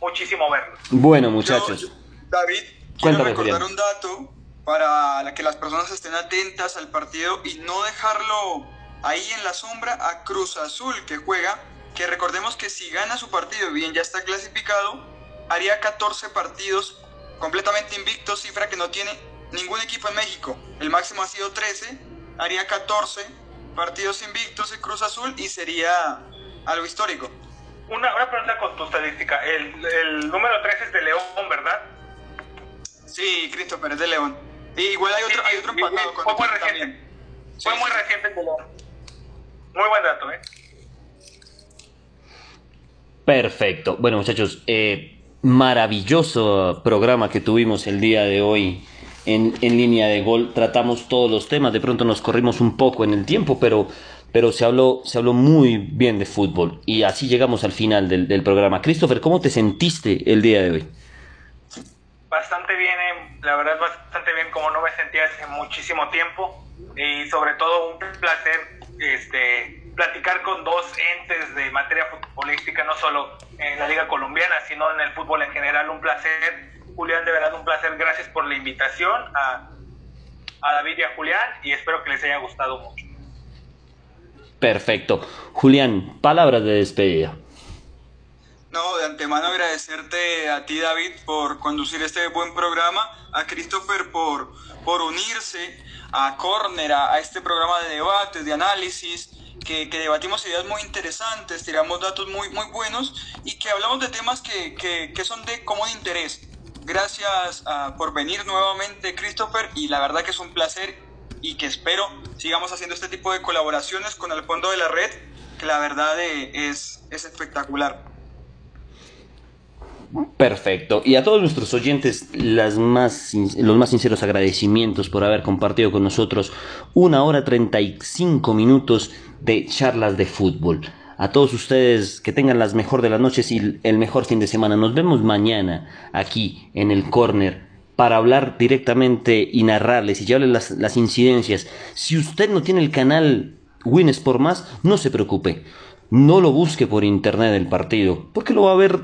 muchísimo verlos. Bueno, muchachos. yo- David, quiero recordar Julián. un dato para que las personas estén atentas al partido y no dejarlo ahí en la sombra a Cruz Azul que juega, que recordemos que si gana su partido, bien ya está clasificado, haría 14 partidos completamente invictos, cifra que no tiene ningún equipo en México. El máximo ha sido 13, haría 14 partidos invictos en Cruz Azul y sería algo histórico. Una, una pregunta con tu estadística. El, el número 3 es de León, ¿verdad? Sí, Christopher es de León. Y igual hay otro, hay otro Sí, sí, empatado sí, con fue muy reciente. también. Fue Sí, muy sí. reciente el de León. Muy buen dato, ¿eh? Perfecto. Bueno, muchachos, eh, maravilloso programa que tuvimos el día de hoy en, línea de gol. Tratamos todos los temas, de pronto nos corrimos un poco en el tiempo, pero, pero se, habló, se habló muy bien de fútbol. Y así llegamos al final del, del programa. Christopher, ¿cómo te sentiste el día de hoy? Bastante bien, eh, la verdad bastante bien como no me sentía hace muchísimo tiempo y sobre todo un placer este, platicar con dos entes de materia futbolística, no solo en la liga colombiana, sino en el fútbol en general. Un placer, Julián, de verdad un placer. Gracias por la invitación a, a David y a Julián y espero que les haya gustado mucho. Perfecto. Julián, palabras de despedida. No, de antemano agradecerte a ti, David, por conducir este buen programa, a Christopher por, por unirse a Corner, a, este programa de debate, de análisis, que, debatimos ideas muy interesantes, tiramos datos muy, muy buenos y que hablamos de temas que, que, son de común interés. Gracias ah, por venir nuevamente, Christopher, y la verdad que es un placer y que espero sigamos haciendo este tipo de colaboraciones con el fondo de la red, que la verdad eh, es, es espectacular. Perfecto. Y a todos nuestros oyentes, las más, los más sinceros agradecimientos por haber compartido con nosotros una hora 35 minutos de charlas de fútbol. A todos ustedes que tengan las mejor de las noches y el mejor fin de semana. Nos vemos mañana aquí en el corner para hablar directamente y narrarles y llevarles las, las incidencias. Si usted no tiene el canal Wins por más, no se preocupe. No lo busque por internet el partido, porque lo va a ver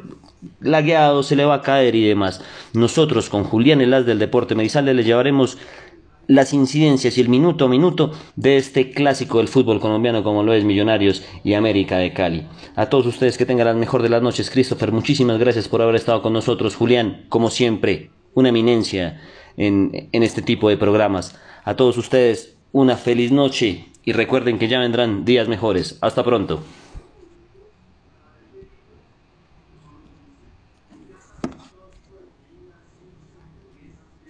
lagueado, se le va a caer y demás. Nosotros con Julián Elas del Deporte Medizalde le llevaremos las incidencias y el minuto a minuto de este clásico del fútbol colombiano como lo es Millonarios y América de Cali. A todos ustedes que tengan la mejor de las noches, Christopher, muchísimas gracias por haber estado con nosotros. Julián, como siempre, una eminencia en, en este tipo de programas. A todos ustedes, una feliz noche y recuerden que ya vendrán días mejores. Hasta pronto.